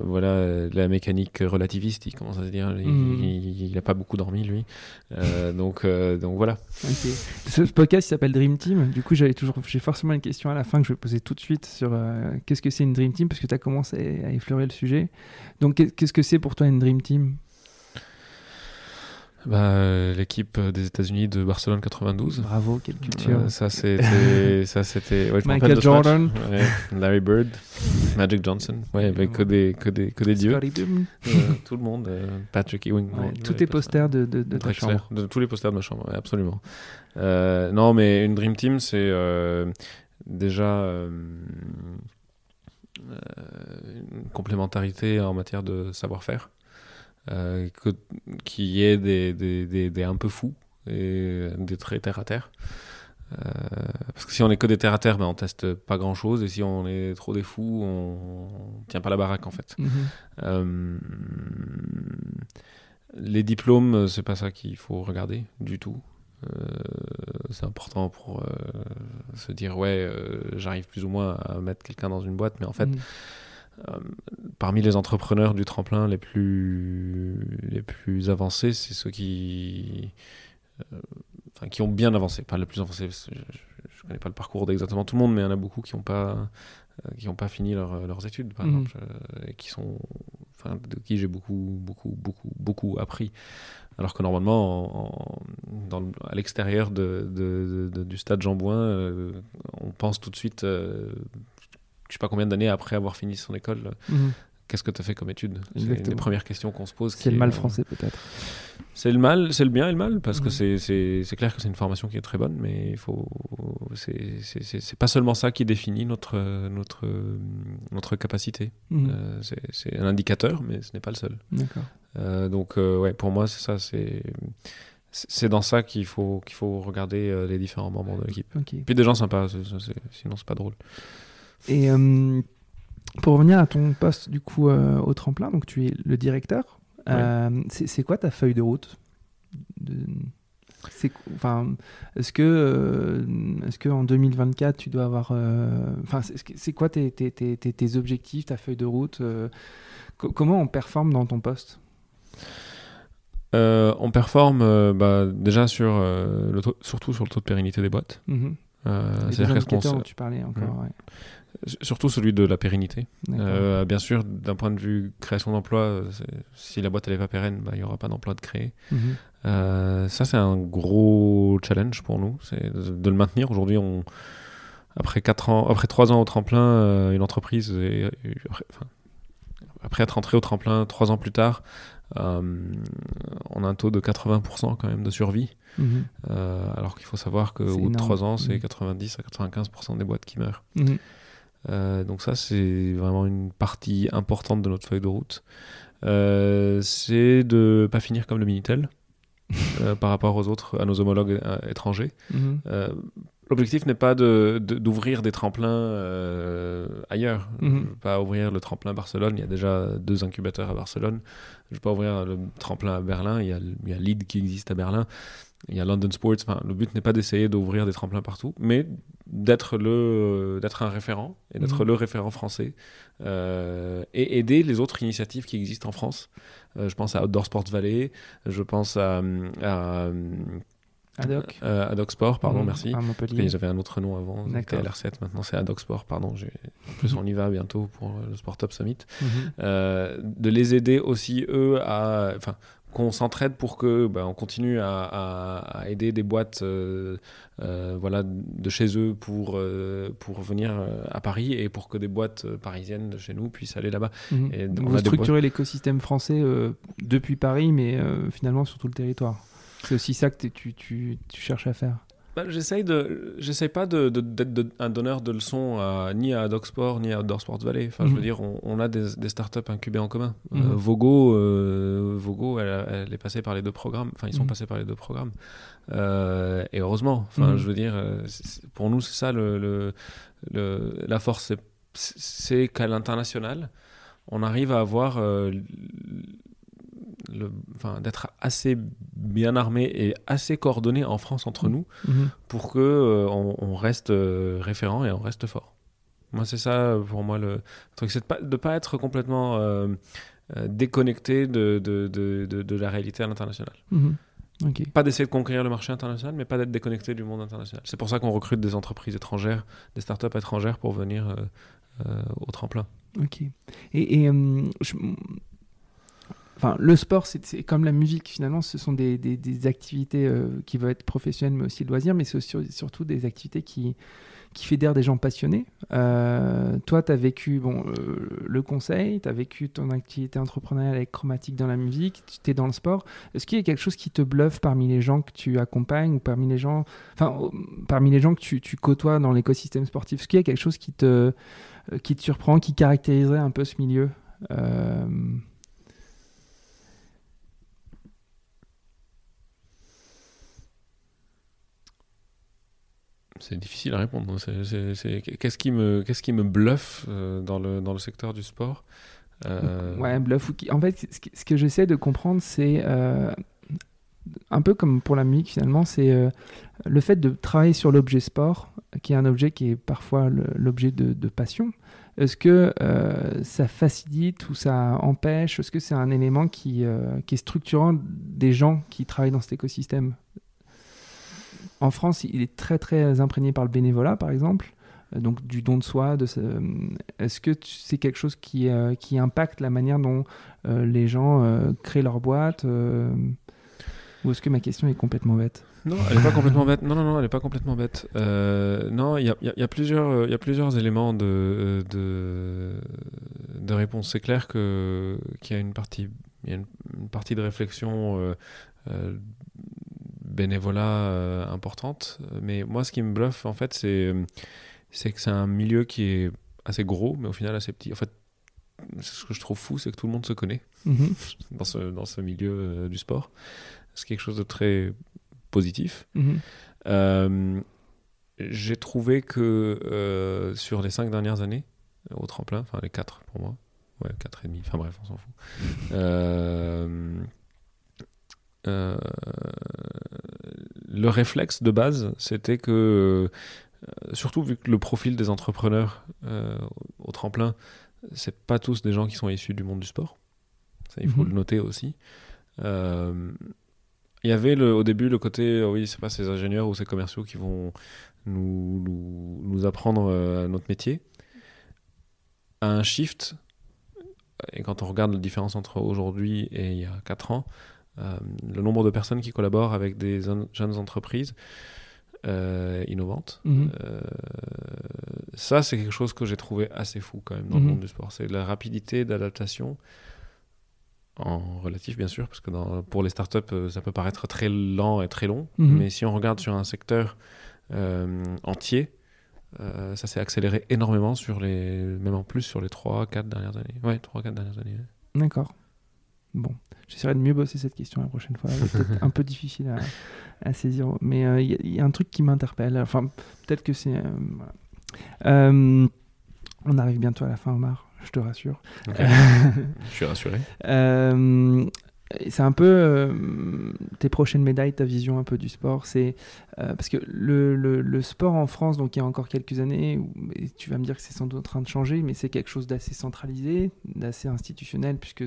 voilà la mécanique relativiste, il commence à se dire il n'a mhm. pas beaucoup dormi lui. donc donc voilà. Ce podcast s'appelle Dream Team. Du coup j'avais toujours j'ai forcément une question à la fin que je vais poser tout de suite sur qu'est-ce que c'est une Dream Team? Parce que tu as commencé à effleurer le sujet. Donc qu'est-ce que c'est pour toi une Dream Team? Bah, L'équipe des États-Unis de Barcelone 92. Bravo, quelle culture. Euh, ça, c'était. ça, c'était Michael Jordan. Larry Bird, Magic Johnson. Ouais, avec que des, que des, que des dieux. tout le monde. Euh, Patrick Ewing. tous tes posters de, de, de ta chambre. De, tous les posters de ma chambre, absolument. Euh, non, mais une Dream Team, c'est déjà. une complémentarité en matière de savoir-faire. Euh, qui est des, des, des, un peu fous et des très terre à terre. Euh, parce que si on est que des terre à terre, ben on teste pas grand chose, et si on est trop des fous, on, tient pas la baraque en fait. Mhm. Euh, les diplômes, c'est pas ça qu'il faut regarder du tout. c'est important pour se dire ouais, j'arrive plus ou moins à mettre quelqu'un dans une boîte, mais en fait. Mhm. Euh, parmi les entrepreneurs du tremplin les plus, les plus avancés, c'est ceux qui, euh, enfin, qui ont bien avancé. Pas le plus avancé, je ne connais pas le parcours d'exactement tout le monde, mais il y en a beaucoup qui n'ont pas, euh, qui ont pas fini leurs études, par mhm. exemple, et qui sont, enfin, de qui j'ai beaucoup, beaucoup, beaucoup, beaucoup appris. Alors que normalement, dans, à l'extérieur de, de, du stade Jean Bouin, on pense tout de suite je sais pas combien d'années après avoir fini son école, mhm. qu'est-ce que tu as fait comme étude? C'est une des premières questions qu'on se pose. C'est le mal euh, français peut-être. C'est le mal, c'est le bien et le mal, parce que mhm. c'est clair que c'est une formation qui est très bonne, mais il faut, c'est pas seulement ça qui définit notre, notre, notre capacité. Euh, c'est un indicateur, mais ce n'est pas le seul. Euh, donc, ouais, pour moi, c'est ça, c'est c'est dans ça qu'il faut, qu'il faut regarder les différents membres de l'équipe. Puis des gens sympas, sinon c'est pas drôle. Et euh, pour revenir à ton poste du coup euh, au tremplin, donc tu es le directeur. Euh, c'est quoi ta feuille de route c'est enfin est-ce que est-ce que en 2024 tu dois avoir enfin c'est quoi tes, tes, tes, tes, objectifs ta feuille de route comment on performe dans ton poste? On performe bah, déjà sur le surtout sur le taux de pérennité des boîtes. Mm-hmm. Euh, c'est dont tu parlais encore. Mmh. Surtout celui de la pérennité. Euh, bien sûr, d'un point de vue création d'emplois, si la boîte n'est pas pérenne, bah, il n'y aura pas d'emploi de créer. Mmh. Euh, ça, c'est un gros challenge pour nous, c'est de, le maintenir. Aujourd'hui, on, après, 4 ans, après 3 ans au tremplin, euh, une entreprise, après être entré au tremplin 3 ans plus tard, on a un taux de 80% quand même de survie. Mhm. Alors qu'il faut savoir qu'au bout de 3 ans, c'est 90 mhm. à 95% des boîtes qui meurent. Mhm. Euh, donc ça, c'est vraiment une partie importante de notre feuille de route. Euh, c'est de pas finir comme le Minitel [LAUGHS] par rapport aux autres, à nos homologues étrangers. L'objectif n'est pas d'ouvrir de, des tremplins ailleurs. Je ne veux pas ouvrir le tremplin Barcelone. Il y a déjà deux incubateurs à Barcelone. Je ne veux pas ouvrir le tremplin à Berlin. Il y a, il y a Lead qui existe à Berlin il y a London Sports. Enfin, le but n'est pas d'essayer d'ouvrir des tremplins partout, mais d'être le d'être un référent et d'être mhm. le référent français euh, et aider les autres initiatives qui existent en France. Euh, je pense à Outdoor Sports Valley, je pense à, à Adoc. Euh, Adoc Sport, pardon, mhm. merci. J'avais un autre nom avant, c'était LR7, maintenant c'est Adoc Sport, pardon. En plus, on y va bientôt pour le Sport Top Summit. Mhm. de les aider aussi, eux, à. Enfin, qu'on s'entraide pour que bah, on continue à, aider des boîtes euh, euh, voilà, de chez eux pour, euh, pour venir à Paris et pour que des boîtes parisiennes de chez nous puissent aller là-bas. Mhm. Et donc, Vous structurez l'écosystème français depuis Paris, mais finalement sur tout le territoire. C'est aussi ça que tu, tu, tu cherches à faire. Bah, j'essaye de, j'essaye pas d'être de, un donneur de leçons ni à Dogsport ni à Outdoor Valley. Enfin, je veux mhm. dire, on, a des, des, startups incubées en commun. Euh, mhm. Vogo, euh, Vogo, elle, est passée par les deux programmes. Enfin, ils sont mhm. passés par les deux programmes. Euh, et heureusement. Enfin, je veux dire, pour nous, c'est ça le, le, la force, c'est qu'à l'international, on arrive à avoir d'être assez bien armé et assez coordonné en France entre nous mhm. pour que euh, on, reste euh, référent et on reste fort. Moi, c'est ça pour moi le truc, c'est de pas, de pas être complètement euh, déconnecté de, de, de, de, la réalité à l'international. Mhm. Pas d'essayer de conquérir le marché international, mais pas d'être déconnecté du monde international. C'est pour ça qu'on recrute des entreprises étrangères, des startups étrangères pour venir au tremplin. Ok. Et, et je, Enfin, le sport, c'est comme la musique, finalement, ce sont des, activités euh, qui veulent être professionnelles, mais aussi loisirs, mais c'est surtout des activités qui, qui fédèrent des gens passionnés. Euh, toi, tu as vécu bon, euh, le conseil, tu as vécu ton activité entrepreneuriale avec Chromatique dans la musique, tu es dans le sport. Est-ce qu'il y a quelque chose qui te bluffe parmi les gens que tu accompagnes ou parmi les gens, enfin, parmi les gens que tu, tu côtoies dans l'écosystème sportif? Est-ce qu'il y a quelque chose qui te, qui te surprend, qui caractériserait un peu ce milieu? C'est difficile à répondre. Qu'est-ce qui me, qu'est-ce qui me bluffe euh, dans, le, secteur du sport? Euh... Ouais, bluff. En fait, ce que j'essaie de comprendre, c'est euh, un peu comme pour la musique finalement, c'est le fait de travailler sur l'objet sport, qui est un objet qui est parfois l'objet de, passion. Est-ce que ça facilite ou ça empêche? Est-ce que c'est un élément qui est structurant des gens qui travaillent dans cet écosystème? En France, il est très très imprégné par le bénévolat, par exemple, euh, donc du don de soi. Euh, Est-ce que c'est quelque chose qui, euh, qui impacte la manière dont les gens créent leur boîte Ou est-ce que ma question est complètement bête? Non, elle n'est pas complètement bête. Non, non, non, elle n'est pas complètement bête. non, il y a, y a, plusieurs, y a plusieurs éléments de, de, réponse. C'est clair qu'il y a une partie, y a une, partie de réflexion importante. Mais moi, ce qui me bluffe, en fait, c'est, c'est que c'est un milieu qui est assez gros, mais au final assez petit. En fait, ce que je trouve fou, c'est que tout le monde se connaît mhm. [LAUGHS] dans, ce, dans ce milieu euh, du sport. C'est quelque chose de très positif. Mhm. Euh, j'ai trouvé que sur les cinq dernières années, au tremplin, enfin les quatre pour moi, ouais, quatre et demi, enfin bref, on s'en fout. Euh, le réflexe de base, c'était que, euh, surtout vu que le profil des entrepreneurs euh, au tremplin, c'est pas tous des gens qui sont issus du monde du sport. Ça, il faut mhm. le noter aussi. Il y avait le, au début le côté, oui, c'est pas ces ingénieurs ou ces commerciaux qui vont nous, nous, apprendre notre métier, à un shift. Et quand on regarde la différence entre aujourd'hui et il y a 4 ans, le nombre de personnes qui collaborent avec des jeunes entreprises, euh, innovante. Mhm. Euh, ça, c'est quelque chose que j'ai trouvé assez fou quand même dans le mhm. monde du sport. C'est la rapidité d'adaptation, en relatif bien sûr, parce que dans, pour les startups, euh, ça peut paraître très lent et très long. Mhm. Mais si on regarde sur un secteur entier, ça s'est accéléré énormément sur les, même en plus sur les 3-4 dernières années. Ouais, 3-4 dernières années. D'accord. Bon, j'essaierai de mieux bosser cette question la prochaine fois. C'est peut-être un peu [LAUGHS] difficile à, à saisir. Mais il euh, y, a un truc qui m'interpelle. Enfin, peut-être que c'est. Euh, euh, on arrive bientôt à la fin, Omar, je te rassure. [LAUGHS] je suis rassuré. C'est un peu tes prochaines médailles, ta vision un peu du sport. C'est parce que le, le, sport en France, donc il y a encore quelques années, et tu vas me dire que c'est sans doute en train de changer, mais c'est quelque chose d'assez centralisé, d'assez institutionnel, puisque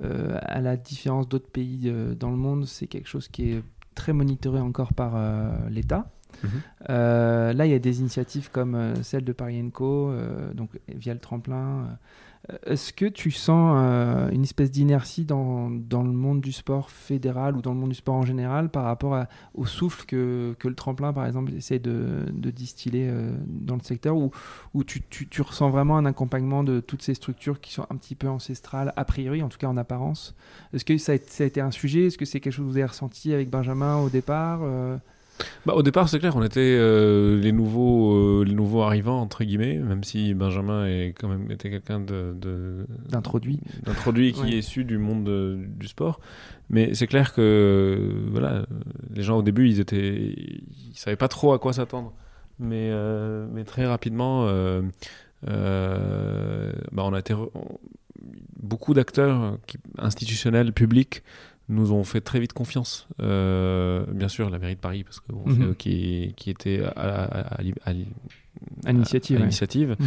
à la différence d'autres pays dans le monde, c'est quelque chose qui est très monitoré encore par euh, l'État. Mhm. Euh, là, il y a des initiatives comme euh, celle de Paris Co, donc via le tremplin. Est-ce que tu sens une espèce d'inertie dans, dans, le monde du sport fédéral ou dans le monde du sport en général par rapport au souffle que, que, le tremplin, par exemple, essaie de, de distiller dans le secteur ou, tu, tu, ressens vraiment un accompagnement de toutes ces structures qui sont un petit peu ancestrales, a priori, en tout cas en apparence? Est-ce que ça a, été un sujet? Est-ce que c'est quelque chose que vous avez ressenti avec Benjamin au départ bah, au départ, c'est clair, on était euh, les, nouveaux, euh, les nouveaux arrivants, entre guillemets, même si Benjamin est quand même était quelqu'un de, d'introduit, d'introduit qui est issu du monde du sport. Mais c'est clair que voilà, les gens au début, ils étaient, ils savaient pas trop à quoi s'attendre. Mais, euh, mais très rapidement, bah, on a été beaucoup d'acteurs institutionnels, publics, nous ont fait très vite confiance. Euh, bien sûr, la mairie de Paris, parce que mhm. qui, qui était à, l'initiative. Mhm.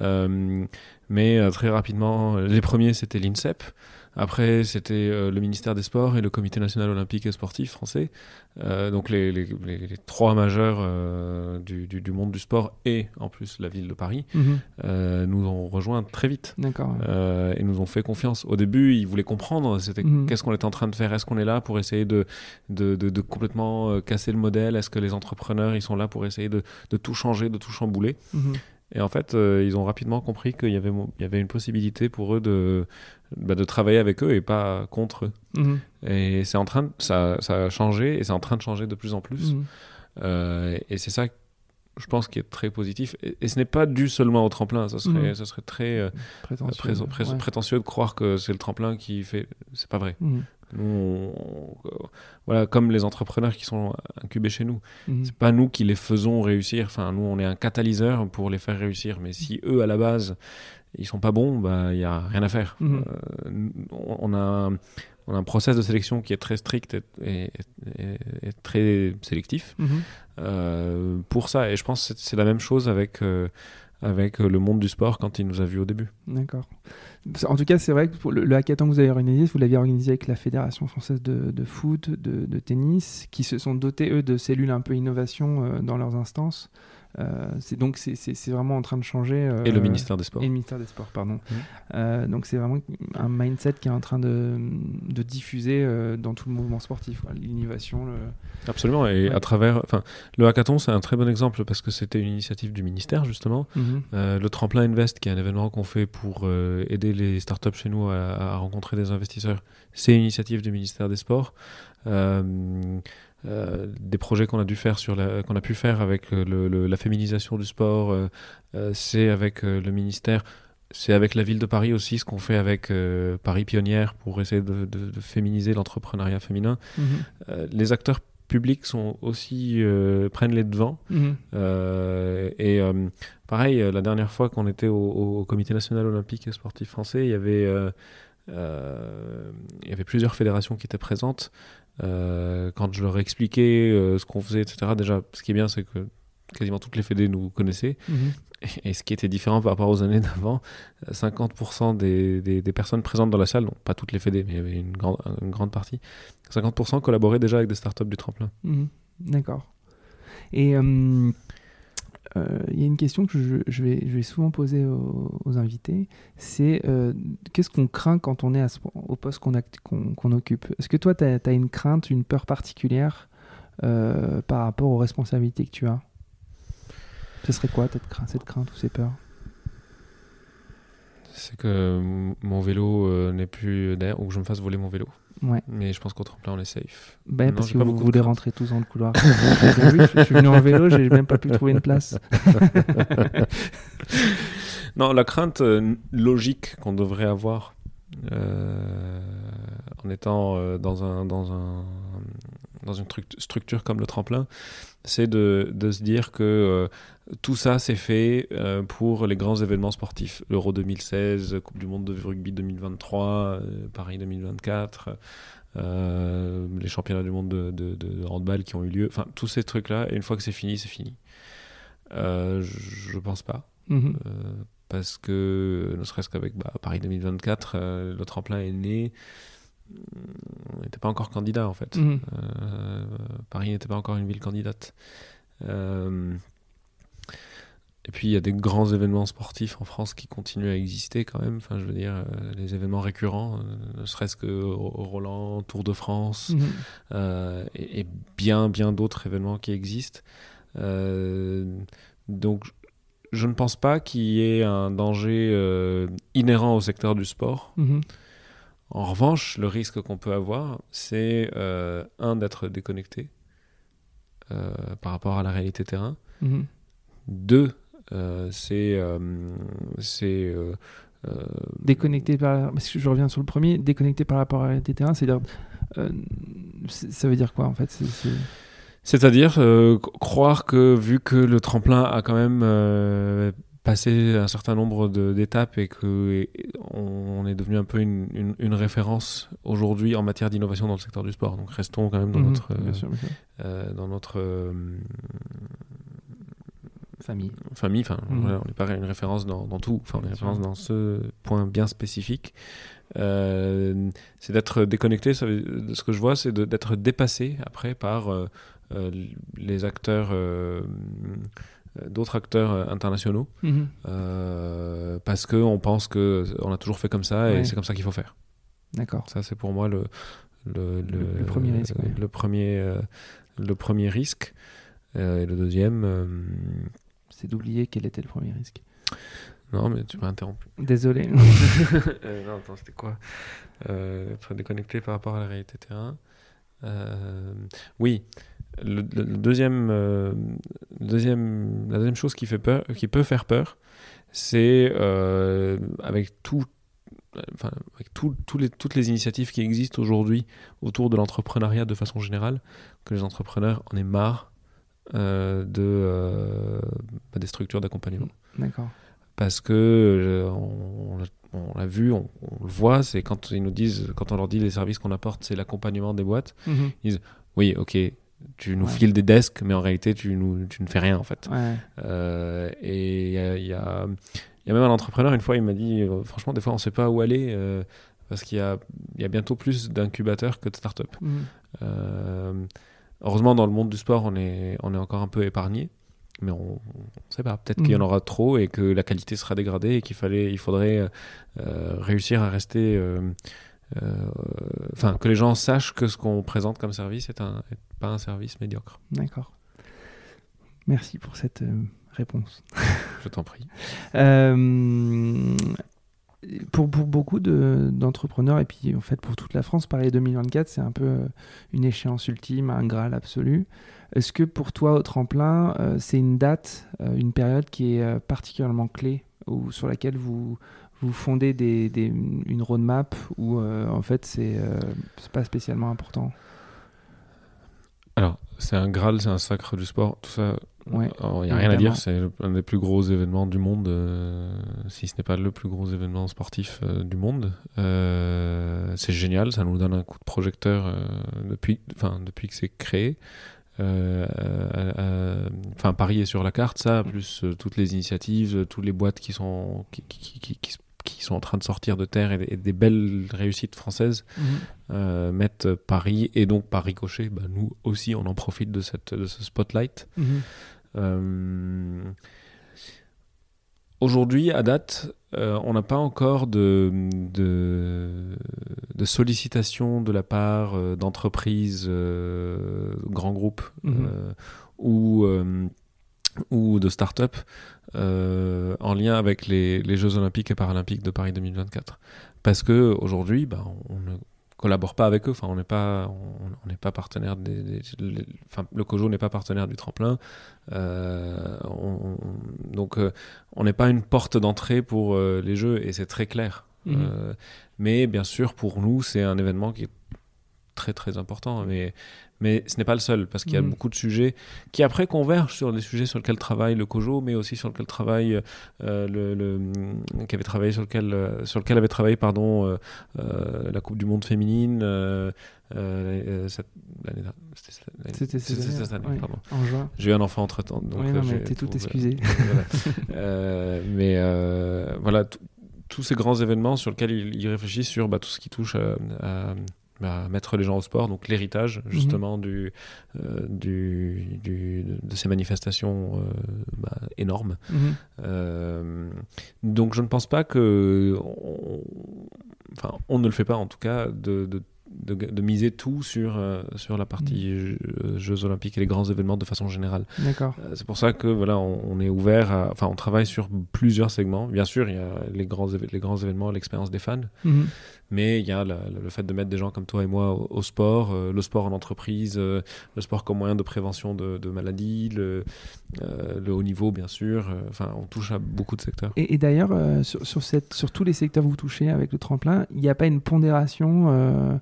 Euh, mais euh, très rapidement, les premiers, c'était l'INSEP. Après, c'était euh, le ministère des Sports et le Comité national olympique et sportif français. Euh, donc les, les, les, trois majeurs euh, du, du, monde du sport et en plus la ville de Paris mhm. nous ont rejoint très vite. D'accord. et nous ont fait confiance. Au début, ils voulaient comprendre c'était mhm. qu'est-ce qu'on était en train de faire? Est-ce qu'on est là pour essayer de, de, de, complètement casser le modèle? Est-ce que les entrepreneurs ils sont là pour essayer de, de tout changer, de tout chambouler? Mhm. Et en fait, ils ont rapidement compris qu'il y avait une possibilité pour eux de, bah, de travailler avec eux et pas contre eux. Mhm. Et c'est en train de, ça, ça, a changé et c'est en train de changer de plus en plus. Mhm. Euh, et c'est ça, je pense, qui est très positif. Et, ce n'est pas dû seulement au tremplin. Ça serait, mhm. ça serait très euh, prétentieux, de croire que c'est le tremplin qui fait. C'est pas vrai. Nous, voilà, comme les entrepreneurs qui sont incubés chez nous, c'est pas nous qui les faisons réussir. Enfin, nous, on est un catalyseur pour les faire réussir. Mais si eux, à la base, ils sont pas bons, bah, il n'y a rien à faire. Mhm. Euh, on, a, on a un process de sélection qui est très strict et, très sélectif mhm. euh, pour ça. Et je pense que c'est la même chose avec, euh, avec le monde du sport quand il nous a vus au début. D'accord. En tout cas, c'est vrai que pour le, hackathon que vous avez organisé, vous l'aviez organisé avec la Fédération française de, de foot, de, de, tennis, qui se sont dotés, eux, de cellules un peu innovation dans leurs instances. Euh, c'est donc c'est vraiment en train de changer. Euh, et le ministère des Sports. Et le ministère des Sports, pardon. Mmh. Euh, donc c'est vraiment un mindset qui est en train de, de diffuser dans tout le mouvement sportif, l'innovation. Le... Absolument. Et à travers, enfin, le hackathon, c'est un très bon exemple parce que c'était une initiative du ministère justement. Mmh. le tremplin Invest, qui est un événement qu'on fait pour aider les startups chez nous à, à rencontrer des investisseurs, c'est une initiative du ministère des Sports. Euh, des projets qu'on a dû faire sur qu'on a pu faire avec euh, la féminisation du sport, euh, c'est avec le ministère, c'est avec la ville de Paris aussi, ce qu'on fait avec Paris Pionnière pour essayer de, féminiser l'entrepreneuriat féminin. Mhm. les acteurs publics sont aussi prennent les devants. Mhm. et pareil, la dernière fois qu'on était au, Comité national olympique et sportif français, il y avait il y avait plusieurs fédérations qui étaient présentes. Euh, quand je leur expliquais euh, ce qu'on faisait, etc., déjà, ce qui est bien, c'est que quasiment toutes les fédés nous connaissaient. Mhm. Et, ce qui était différent par rapport aux années d'avant, 50% des, des, personnes présentes dans la salle, non pas toutes les fédés, mais il y avait une, grande, une grande partie, 50% collaboraient déjà avec des startups du tremplin. Mhm. D'accord. Et euh, il y a une question que je, vais, je vais, souvent poser aux, invités, c'est qu'est-ce qu'on craint quand on est à au poste qu'on occupe? Est-ce que toi, tu as, une crainte, une peur particulière par rapport aux responsabilités que tu as? Ce serait quoi cette crainte, cette crainte ou ces peurs? C'est que mon vélo euh, n'est plus d'air ou que je me fasse voler mon vélo. Ouais. Mais je pense qu'au tremplin, on est safe. Ben, parce que vous voulez rentrer tous dans le couloir. [LAUGHS] je suis venu en vélo, j'ai même pas pu trouver une place. [LAUGHS] non, la crainte euh, logique qu'on devrait avoir euh, en étant dans, un, dans, un, dans une structure comme le tremplin, c'est de, de, se dire que tout ça, c'est fait euh, pour les grands événements sportifs. L'Euro 2016, Coupe du Monde de rugby 2023, euh, Paris 2024, euh, les championnats du monde de, handball qui ont eu lieu. Enfin, tous ces trucs-là, et une fois que c'est fini, c'est fini. je pense pas. Mhm. parce que, ne serait-ce qu'avec bah, Paris 2024, le tremplin est né on n'était pas encore candidat en fait. Mhm. Paris n'était pas encore une ville candidate. Et puis il y a des grands événements sportifs en France qui continuent à exister quand même. Enfin, je veux dire, euh, les événements récurrents, euh, ne serait-ce que Roland, Tour de France, mhm. euh, et, bien, bien d'autres événements qui existent. donc, je ne pense pas qu'il y ait un danger inhérent au secteur du sport. Mhm. En revanche, le risque qu'on peut avoir, c'est un d'être déconnecté par rapport à la réalité terrain. Mhm. Deux, euh, c'est euh, c'est euh, déconnecté par parce que je reviens sur le premier déconnecté par rapport à la réalité terrain c'est à dire ça veut dire quoi en fait c'est-à-dire croire que vu que le tremplin a quand même passé un certain nombre d'étapes et que on, est devenu un peu une, une, référence aujourd'hui en matière d'innovation dans le secteur du sport. Donc restons quand même dans notre dans notre famille. Famille, enfin, mhm. on est pareil, une référence dans, tout, enfin, une référence dans ce point bien spécifique. Euh, c'est d'être déconnecté, ça ce que je vois, c'est d'être dépassé après par euh, euh, les acteurs, d'autres acteurs internationaux, mhm. parce qu'on pense qu'on a toujours fait comme ça et c'est comme ça qu'il faut faire. D'accord. Ça, c'est pour moi le, le, le, premier risque. Le, premier, le premier risque. et le deuxième, c'est d'oublier quel était le premier risque. Non, mais tu m'as interrompu. Désolé. [LAUGHS] Euh, non, attends, c'était quoi? Euh, Être déconnecté par rapport à la réalité terrain. Euh, oui, le, deuxième, deuxième, la deuxième chose qui, fait peur, qui peut faire peur, c'est avec tout Enfin, avec tout, les, toutes les initiatives qui existent aujourd'hui autour de l'entrepreneuriat de façon générale, que les entrepreneurs en aient marre euh, de, euh, bah, des structures d'accompagnement. D'accord. Parce que euh, on, l'a vu, on, le voit, c'est quand ils nous disent, quand on leur dit les services qu'on apporte, c'est l'accompagnement des boîtes, mhm. ils disent oui, ok, tu nous files des desks, mais en réalité, tu, nous, tu ne fais rien en fait. et il y a, y a, même un entrepreneur, une fois, il m'a dit franchement, des fois, on ne sait pas où aller parce qu'il y a, y a bientôt plus d'incubateurs que de startups. Mhm. Heureusement, dans le monde du sport, on est, on est encore un peu épargné. Mais on ne sait pas. Peut-être qu'il y en mm. aura trop et que la qualité sera dégradée et qu'il fallait, il faudrait euh, réussir à rester. Euh, euh, enfin, que les gens sachent que ce qu'on présente comme service est, un, pas un service médiocre. D'accord. Merci pour cette réponse. Je t'en prie [LAUGHS] pour, beaucoup d'entrepreneurs, et puis en fait pour toute la France, pareil 2024, c'est un peu euh, une échéance ultime, un graal absolu. Est-ce que pour toi, au tremplin, euh, c'est une date, euh, une période qui est particulièrement clé, ou sur laquelle vous, vous fondez des, une roadmap, ou en fait c'est pas spécialement important? Alors, c'est un graal, c'est un sacre du sport, tout ça, il n'y a rien à dire, c'est un des plus gros événements du monde, euh, si ce n'est pas le plus gros événement sportif euh, du monde. Euh, c'est génial, ça nous donne un coup de projecteur depuis, depuis que c'est créé. Enfin, Paris est sur la carte, ça, plus toutes les initiatives, toutes les boîtes qui sont, qui, qui, qui, qui sont en train de sortir de terre et, des belles réussites françaises mhm. mettent Paris et donc par ricochet, bah, nous aussi on en profite de, cette, de ce spotlight. Mhm. Aujourd'hui, à date, on n'a pas encore de, de, de, sollicitation de la part d'entreprises, grands groupes mhm. ou, ou de start-up en lien avec les, les, Jeux Olympiques et Paralympiques de Paris 2024. Parce que aujourd'hui, bah, on ne collabore pas avec eux. Enfin, on n'est pas, on n'est pas partenaire des, enfin, le COJO n'est pas partenaire du tremplin. Euh, donc, euh, on n'est pas une porte d'entrée pour euh, les jeux et c'est très clair. Mhm. mais bien sûr, pour nous, c'est un événement qui est très très important. Mais mais ce n'est pas le seul, parce qu'il y a mm. beaucoup de sujets qui après convergent sur des sujets sur lesquels travaille le COJO, mais aussi sur lesquels travaille euh, le, le, qui avait travaillé sur lequel, euh, sur lequel avait travaillé pardon, euh, la Coupe du Monde féminine. C'était cette année, pardon. En juin. J'ai eu un enfant entre temps. Donc oui, non, mais t'es tout excusé. [LAUGHS] [LAUGHS] mais voilà, tous ces grands événements sur lesquels il, réfléchit sur bah, tout ce qui touche à bah, mettre les gens au sport, donc l'héritage mhm. justement du, euh, du, du, de ces manifestations euh, bah, énormes. Mhm. Euh, donc je ne pense pas que, enfin on ne le fait pas en tout cas, de, de de, miser tout sur, euh, sur la partie euh, jeux, olympiques et les grands événements de façon générale. D'accord. Euh, c'est pour ça que voilà, on, est ouvert, enfin on travaille sur plusieurs segments. Bien sûr, il y a les grands, les grands événements, l'expérience des fans. Mais il y a le fait de mettre des gens comme toi et moi au, sport, le sport en entreprise, le sport comme moyen de prévention de, maladies, le, le, haut niveau bien sûr. Enfin, on touche à beaucoup de secteurs. Et, d'ailleurs, sur, tous les secteurs que vous touchez avec le tremplin, il n'y a pas une pondération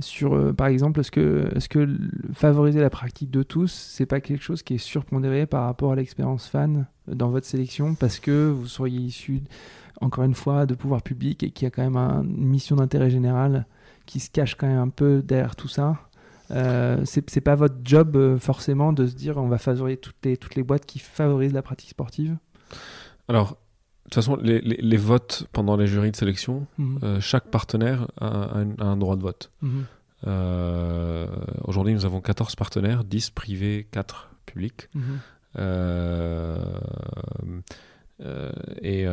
sur, euh, par exemple, est-ce que, est -ce que favoriser la pratique de tous, c'est pas quelque chose qui est surpondéré par rapport à l'expérience fan dans votre sélection parce que vous seriez issu, encore une fois, de pouvoir public et qu'il y a quand même une mission d'intérêt général qui se cache quand même un peu derrière tout ça euh, c'est pas votre job euh, forcément de se dire on va favoriser toutes les, toutes les boîtes qui favorisent la pratique sportive Alors, de toute façon, les, votes pendant les jurys de sélection, mhm. euh, chaque partenaire a, un, droit de vote. Mhm. Euh, aujourd'hui, nous avons 14 partenaires, 10 privés, 4 publics. Mhm. Euh, et,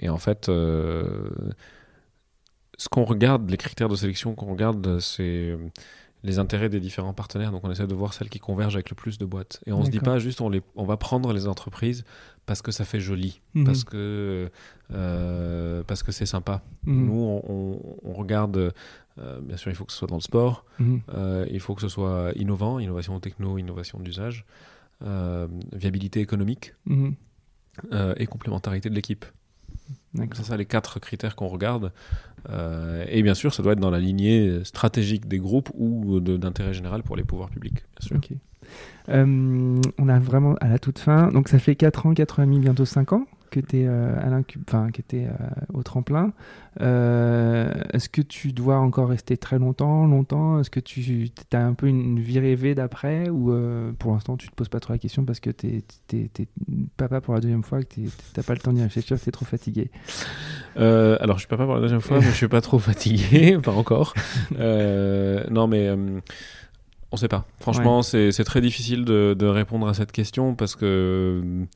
et, en fait, ce qu'on regarde, les critères de sélection qu'on regarde, c'est les intérêts des différents partenaires. Donc on essaie de voir celles qui convergent avec le plus de boîtes. Et on se dit pas juste on, les, on va prendre les entreprises parce que ça fait joli, mhm. parce que euh, parce que c'est sympa. Mhm. Nous on, regarde. Euh, bien sûr, il faut que ce soit dans le sport. Mhm. Euh, il faut que ce soit innovant, innovation techno, innovation d'usage, viabilité économique et complémentarité de l'équipe. C'est ça les quatre critères qu'on regarde. Euh, et bien sûr, ça doit être dans la lignée stratégique des groupes ou d'intérêt général pour les pouvoirs publics. Bien sûr. Euh, on a vraiment à la toute fin. Donc ça fait 4 ans, 4 ans et demi, bientôt 5 ans que tu es, euh, enfin, qui était euh, au tremplin. Euh, est-ce que tu dois encore rester très longtemps, longtemps? Est-ce que tu as un peu une vie rêvée d'après? Ou pour l'instant, tu te poses pas trop la question parce que tu es, papa pour la deuxième fois, que tu n'as pas le temps d'y réfléchir, tu es trop fatigué Alors, je suis papa pour la deuxième fois, mais je suis pas trop fatigué, [LAUGHS] pas encore. non, mais on sait pas. Franchement, c'est très difficile de, de, répondre à cette question parce que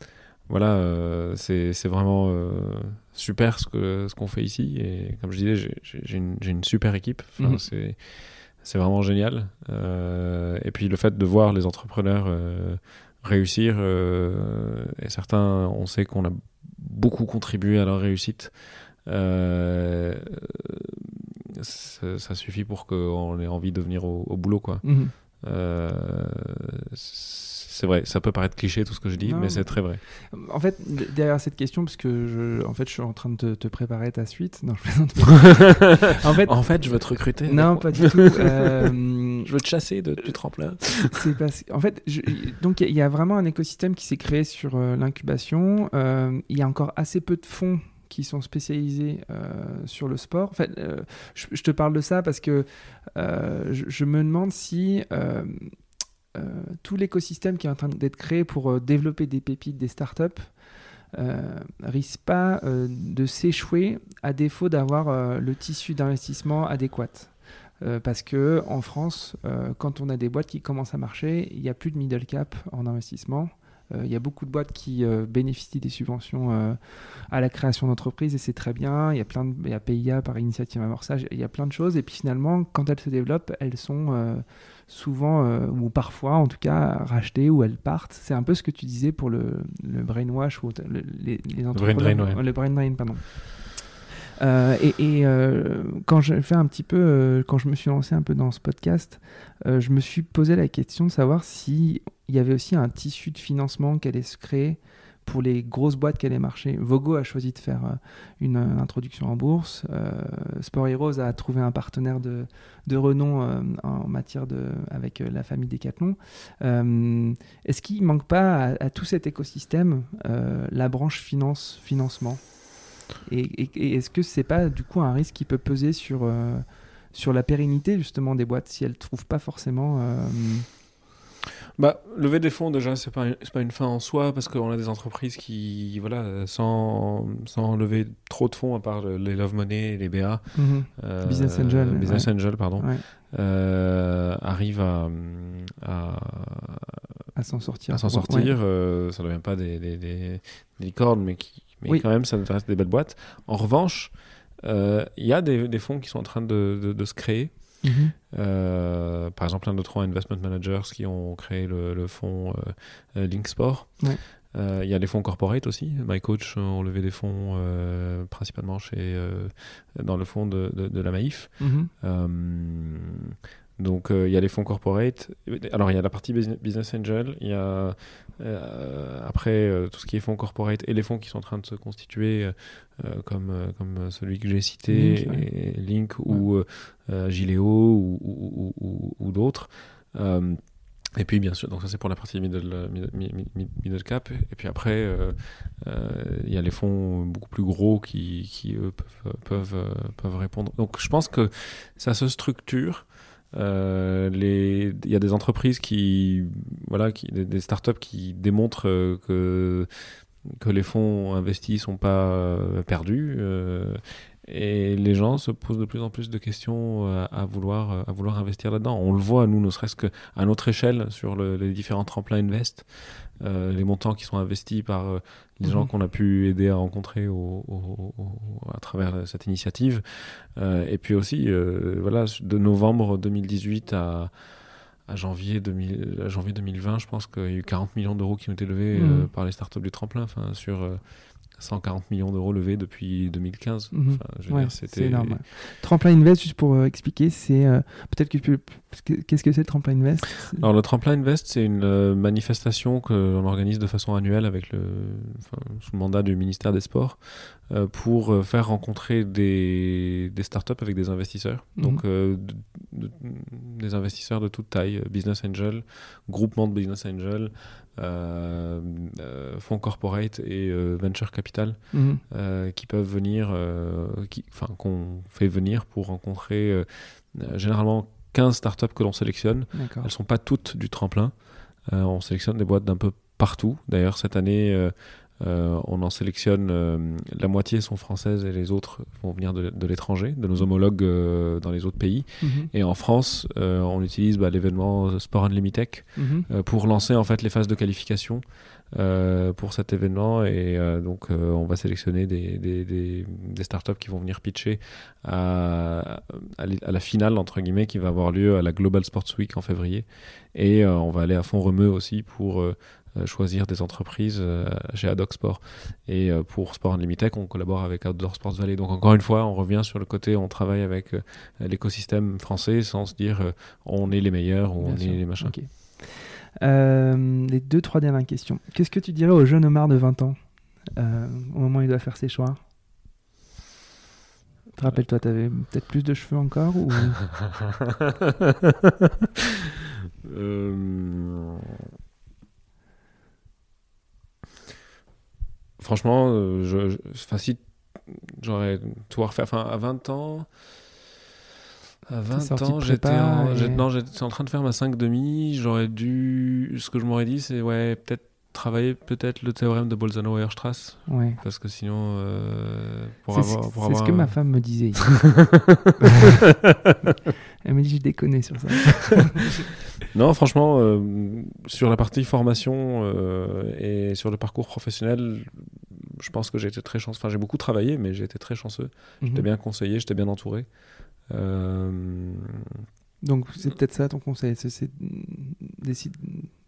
voilà, euh, c'est vraiment euh, super ce qu'on ce qu'on fait ici. Et comme je disais, j'ai une, une, super équipe. Mhm. C'est vraiment génial. Euh, et puis le fait de voir les entrepreneurs réussir, et certains, on sait qu'on a beaucoup contribué à leur réussite. Ça, suffit pour qu'on ait envie de venir au, boulot. quoi. Mhm c'est vrai, ça peut paraître cliché tout ce que je dis, mais c'est très vrai. En fait, derrière cette question, parce que je, en fait, je suis en train de te, préparer ta suite. Non, je plaisante. [LAUGHS] en fait, en fait, je veux te recruter. Non, pas du tout. [LAUGHS] Euh, je veux te chasser de, du tremplin. c'est parce en fait, donc il y, a vraiment un écosystème qui s'est créé sur euh, l'incubation. Euh, il y a encore assez peu de fonds qui sont spécialisés sur le sport. En fait, je, te parle de ça parce que je, je, me demande si euh, tout l'écosystème qui est en train d'être créé pour euh, développer des pépites, des startups, euh, risque pas euh, de s'échouer à défaut d'avoir le tissu d'investissement adéquat. parce que en France, quand on a des boîtes qui commencent à marcher, il n'y a plus de middle cap en investissement. Il y a beaucoup de boîtes qui bénéficient des subventions à la création d'entreprises et c'est très bien. Il y a plein de, il y a PIA par initiative amorçage, il y a plein de choses. Et puis finalement, quand elles se développent, elles sont souvent, euh, ou parfois en tout cas, rachetées ou elles partent. C'est un peu ce que tu disais pour le, le brainwash ou le, les, les le brain drain, le brain drain, pardon. Euh, et, euh, quand je fais un petit peu, quand je me suis lancé un peu dans ce podcast, je me suis posé la question de savoir si il y avait aussi un tissu de financement qui allait se créer pour les grosses boîtes qui allaient marcher. Vogo a choisi de faire euh, une, euh, introduction en bourse. Euh, Sport Heroes a trouvé un partenaire de, de renom en matière de, avec la famille Decathlon. Est-ce qu'il ne manque pas à, tout cet écosystème la branche finance, financement? Et, est-ce que ce n'est pas du coup un risque qui peut peser sur, sur la pérennité justement des boîtes si elles ne trouvent pas forcément bah, lever des fonds, déjà, c'est pas, pas une fin en soi, parce qu'on a des entreprises qui, voilà, sans, sans lever trop de fonds, à part les Love Money, les BA, mhm. euh, Business Angel, Business Angel pardon, euh, arrivent à, à, s'en sortir. À s'en sortir. Euh, ça ne devient pas des, des, des, licornes, mais, qui, mais quand même, ça reste des belles boîtes. En revanche, il y a des, des, fonds qui sont en train de, de, de se créer. Mhm. Euh, par exemple, un de trois investment managers qui ont créé le, fonds euh, euh, Linksport. Il y a les fonds corporate aussi. MyCoach ont levé des fonds principalement chez, dans le fonds de, de, la Maïf. Mhm. Donc il y a les fonds corporate. Alors il y a la partie business angel. Il y a après tout ce qui est fonds corporate et les fonds qui sont en train de se constituer euh, comme, euh, comme celui que j'ai cité, Link, ou euh, ou, ou, d'autres. Et puis bien sûr, donc ça c'est pour la partie middle, middle, cap. Et puis après, il y a les fonds beaucoup plus gros qui, qui eux peuvent, peuvent, peuvent répondre. Donc je pense que ça se structure. Il y a des entreprises qui, voilà, des, startups qui démontrent que que les fonds investis sont pas euh, perdus. Euh, et les gens se posent de plus en plus de questions euh, à, vouloir, à vouloir investir là-dedans. On le voit, nous, ne serait-ce qu'à notre échelle, sur les différents tremplins Invest, les montants qui sont investis par les gens mhm. qu'on a pu aider à rencontrer à travers cette initiative. et puis aussi, voilà, de novembre 2018 à à janvier, 2000, janvier 2020, je pense qu'il y a eu 40 millions d'euros qui ont été levés mmh. euh, par les startups du tremplin, enfin, sur 140 euh, millions d'euros levés depuis 2015. Mmh. c'est énorme. Tremplin Invest, juste pour euh, expliquer, c'est peut-être que tu peux Qu'est-ce que c'est le Tremplin Invest? Alors le Tremplin Invest, c'est une euh, manifestation que l'on organise de façon annuelle avec le, sous le mandat du ministère des Sports euh, pour euh, faire rencontrer des, des, startups avec des investisseurs. Mhm. Donc des investisseurs de toute taille, business angel, groupement de business angel, fonds corporate et venture capital, mhm. qui peuvent venir, enfin qu'on fait venir pour rencontrer généralement 15 startups que l'on sélectionne. Elles ne sont pas toutes du tremplin. Euh, on sélectionne des boîtes d'un peu partout. D'ailleurs, cette année, euh, euh, on en sélectionne, la moitié sont françaises et les autres vont venir de, l'étranger, de nos homologues dans les autres pays. Mhm. Et en France, on utilise bah, l'événement Sport Unlimited mhm. pour lancer en fait les phases de qualification. Euh, pour cet événement et euh, donc euh, on va sélectionner des, des, des, startups qui vont venir pitcher à, à, la finale entre guillemets qui va avoir lieu à la Global Sports Week en février et on va aller à fond remue aussi pour choisir des entreprises chez Adoc Sport. Et pour Sport Unlimited, on collabore avec Outdoor Sports Valley. Donc encore une fois, on revient sur le côté, on travaille avec l'écosystème français sans se dire on est les meilleurs ou on est les machins. Euh, les deux, trois dernières questions. Qu'est-ce que tu dirais au jeune Omar de 20 ans euh, au moment où il doit faire ses choix? Te rappelle-toi, tu avais peut-être plus de cheveux encore ou... [LAUGHS] euh... Franchement, euh, je, je, facile, j'aurais tout à refaire. Enfin, à 20 ans, à 20 ans, j'étais en, en train de faire ma 5 demi. J'aurais dû. Ce que je m'aurais dit, c'est ouais, peut-être travailler peut-être le théorème de Bolzano-Weierstrass. Ouais. Parce que sinon, euh, pour C'est avoir. c'est ce que un- ma femme me disait. [LAUGHS] Elle me dit je déconne sur ça. [LAUGHS] Non, franchement, euh, sur la partie formation euh, et sur le parcours professionnel, je pense que j'ai été très chanceux. Enfin, j'ai beaucoup travaillé, mais j'ai été très chanceux. J'étais Mhm. bien conseillé, j'étais bien entouré. Donc c'est peut-être ça ton conseil, c'est,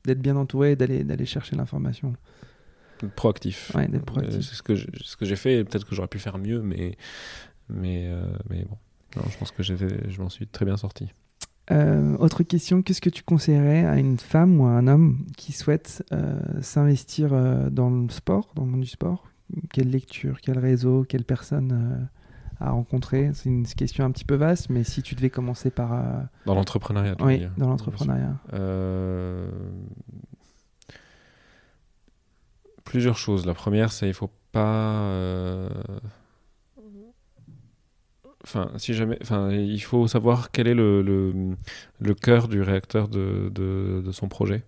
d'être bien entouré d'aller, d'aller chercher l'information. proactif. Ouais, d'être Euh, proactif. c'est ce que j'ai- ce que j'ai fait. Peut-être que j'aurais pu faire mieux, mais mais euh, mais bon. Non, je pense que je m'en suis très bien sorti. Euh, autre question, qu'est-ce que tu conseillerais à une femme ou à un homme qui souhaite euh, s'investir euh, dans le sport, dans le monde du sport? Quelle lecture, quel réseau, quelle personne à rencontrer C'est une question un petit peu vaste, mais si tu devais commencer par... euh, Dans l'entrepreneuriat. oui, dire. dans l'entrepreneuriat. Euh, Plusieurs choses. La première, c'est il faut pas. euh, Enfin, si jamais, enfin, il faut savoir quel est le, le, le cœur du réacteur de, de, de son projet.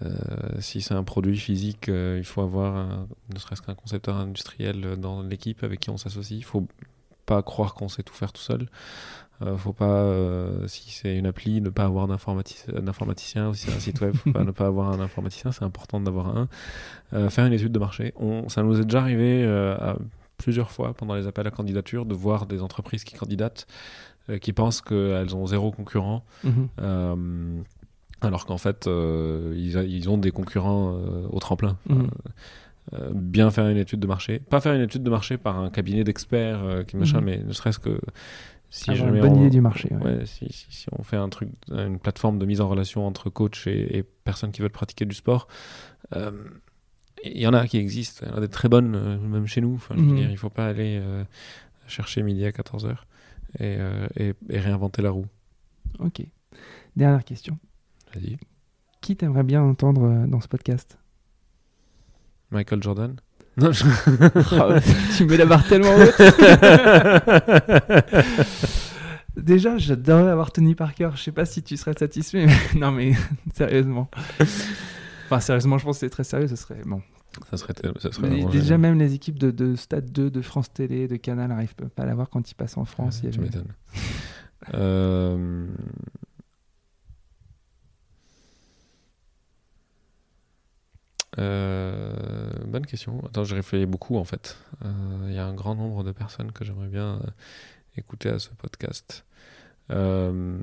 Euh, si c'est un produit physique, euh, il faut avoir un- ne serait-ce qu'un concepteur industriel dans l'équipe avec qui on s'associe. Il faut pas croire qu'on sait tout faire tout seul. Euh, faut pas, euh, si c'est une appli, ne pas avoir d'informati- d'informaticien. Ou si c'est un site web, faut pas, [LAUGHS] ne pas avoir un informaticien. C'est important d'avoir un. Euh, faire une étude de marché. On, ça nous est déjà arrivé à plusieurs fois pendant les appels à candidature de voir des entreprises qui candidatent, qui pensent qu'elles ont zéro concurrent. Mhm. Alors qu'en fait, ils, a- ils ont des concurrents au tremplin. Mhm. Euh, bien faire une étude de marché. Pas faire une étude de marché par un cabinet d'experts qui qui machin, Mhm. mais ne serait-ce que si jamais une bonne on- idée du marché. ouais. Ouais, si, si- si on fait un truc, une plateforme de mise en relation entre coach et, et personnes qui veulent pratiquer du sport, euh, il y en a qui existent, il y en a des très bonnes, euh, même chez nous. Enfin, je veux Mhm. dire, il ne faut pas aller euh, chercher midi à 14h et, euh, et- et réinventer la roue. Ok. Dernière question. Vas-y. Qui t'aimerais bien entendre euh, dans ce podcast? Michael Jordan Non, je- [LAUGHS] Tu mets la barre tellement haute. [LAUGHS] Déjà, j'adorerais avoir Tony Parker. Je sais pas si tu serais satisfait. mais- [LAUGHS] non, mais sérieusement. Enfin, sérieusement, je pense que c'est très sérieux. Ce serait bon. ça serait, tel- ça serait Mais vraiment déjà, génial. même les équipes de, de Stade 2, de France Télé, de Canal n'arrivent pas à l'avoir quand ils passent en France. il y tu avait- m'étonnes. Euh, euh, bonne question. Attends, j'ai réfléchi beaucoup en fait. Euh, Il y a un grand nombre de personnes que j'aimerais bien euh, écouter à ce podcast. Euh,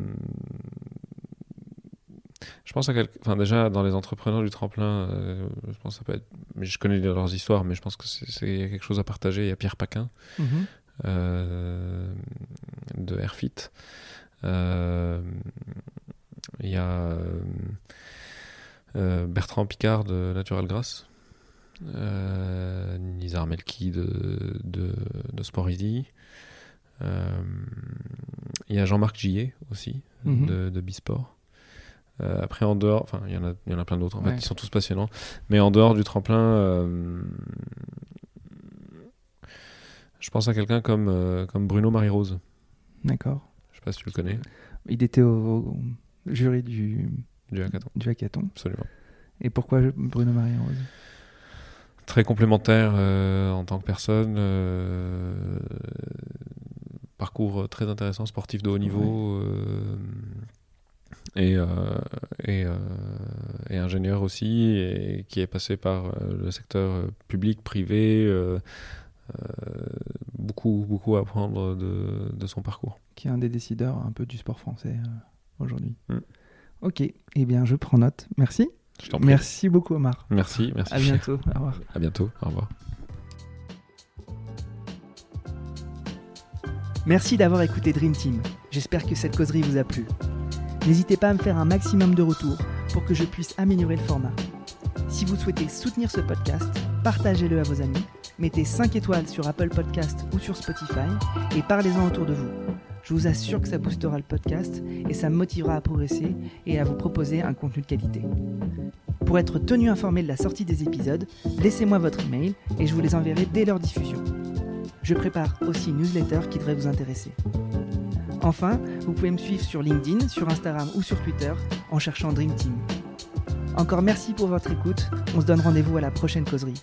je pense à enfin déjà dans les entrepreneurs du tremplin, euh, je pense que ça peut être, mais je connais leurs histoires, mais je pense que c'est c'est quelque chose à partager. Il y a Pierre Paquin Mhm. euh, de Airfit. Euh, Il y a euh, euh, Bertrand Picard de Natural Grass. Euh, Nizar Melki de, de, de Sport Easy. Euh, Il y a Jean-Marc Gillet aussi Mhm. de, de Bisport. Euh, après, en dehors, enfin, il y en a, il y en a plein d'autres. En Ouais. fait, ils sont tous passionnants. Mais en dehors du tremplin, euh, je pense à quelqu'un comme, euh, comme Bruno Marie-Rose. D'accord. Je sais pas si tu le connais, Il était au, au jury du, du hackathon. du hackathon. Absolument. Et pourquoi Bruno Marie Rose? Très complémentaire euh, en tant que personne. euh, parcours très intéressant, sportif de haut niveau. euh, et, euh, et, euh, et ingénieur aussi, et qui est passé par euh, le secteur euh, public, privé. euh, euh, beaucoup, beaucoup à apprendre de, de son parcours. qui est un des décideurs un peu du sport français euh, aujourd'hui. Mm. Ok, eh bien je prends note. Merci. Je t'en prie. Merci beaucoup Omar. Merci, merci. À bientôt. Au revoir. À bientôt. Au revoir. Merci d'avoir écouté Dream Team. J'espère que cette causerie vous a plu. N'hésitez pas à me faire un maximum de retours pour que je puisse améliorer le format. Si vous souhaitez soutenir ce podcast, partagez-le à vos amis, mettez 5 étoiles sur Apple Podcast ou sur Spotify et parlez-en autour de vous. Je vous assure que ça boostera le podcast et ça me motivera à progresser et à vous proposer un contenu de qualité. Pour être tenu informé de la sortie des épisodes, laissez-moi votre email et je vous les enverrai dès leur diffusion. Je prépare aussi une newsletter qui devrait vous intéresser. Enfin, vous pouvez me suivre sur LinkedIn, sur Instagram ou sur Twitter en cherchant Dream Team. Encore merci pour votre écoute. On se donne rendez-vous à la prochaine causerie.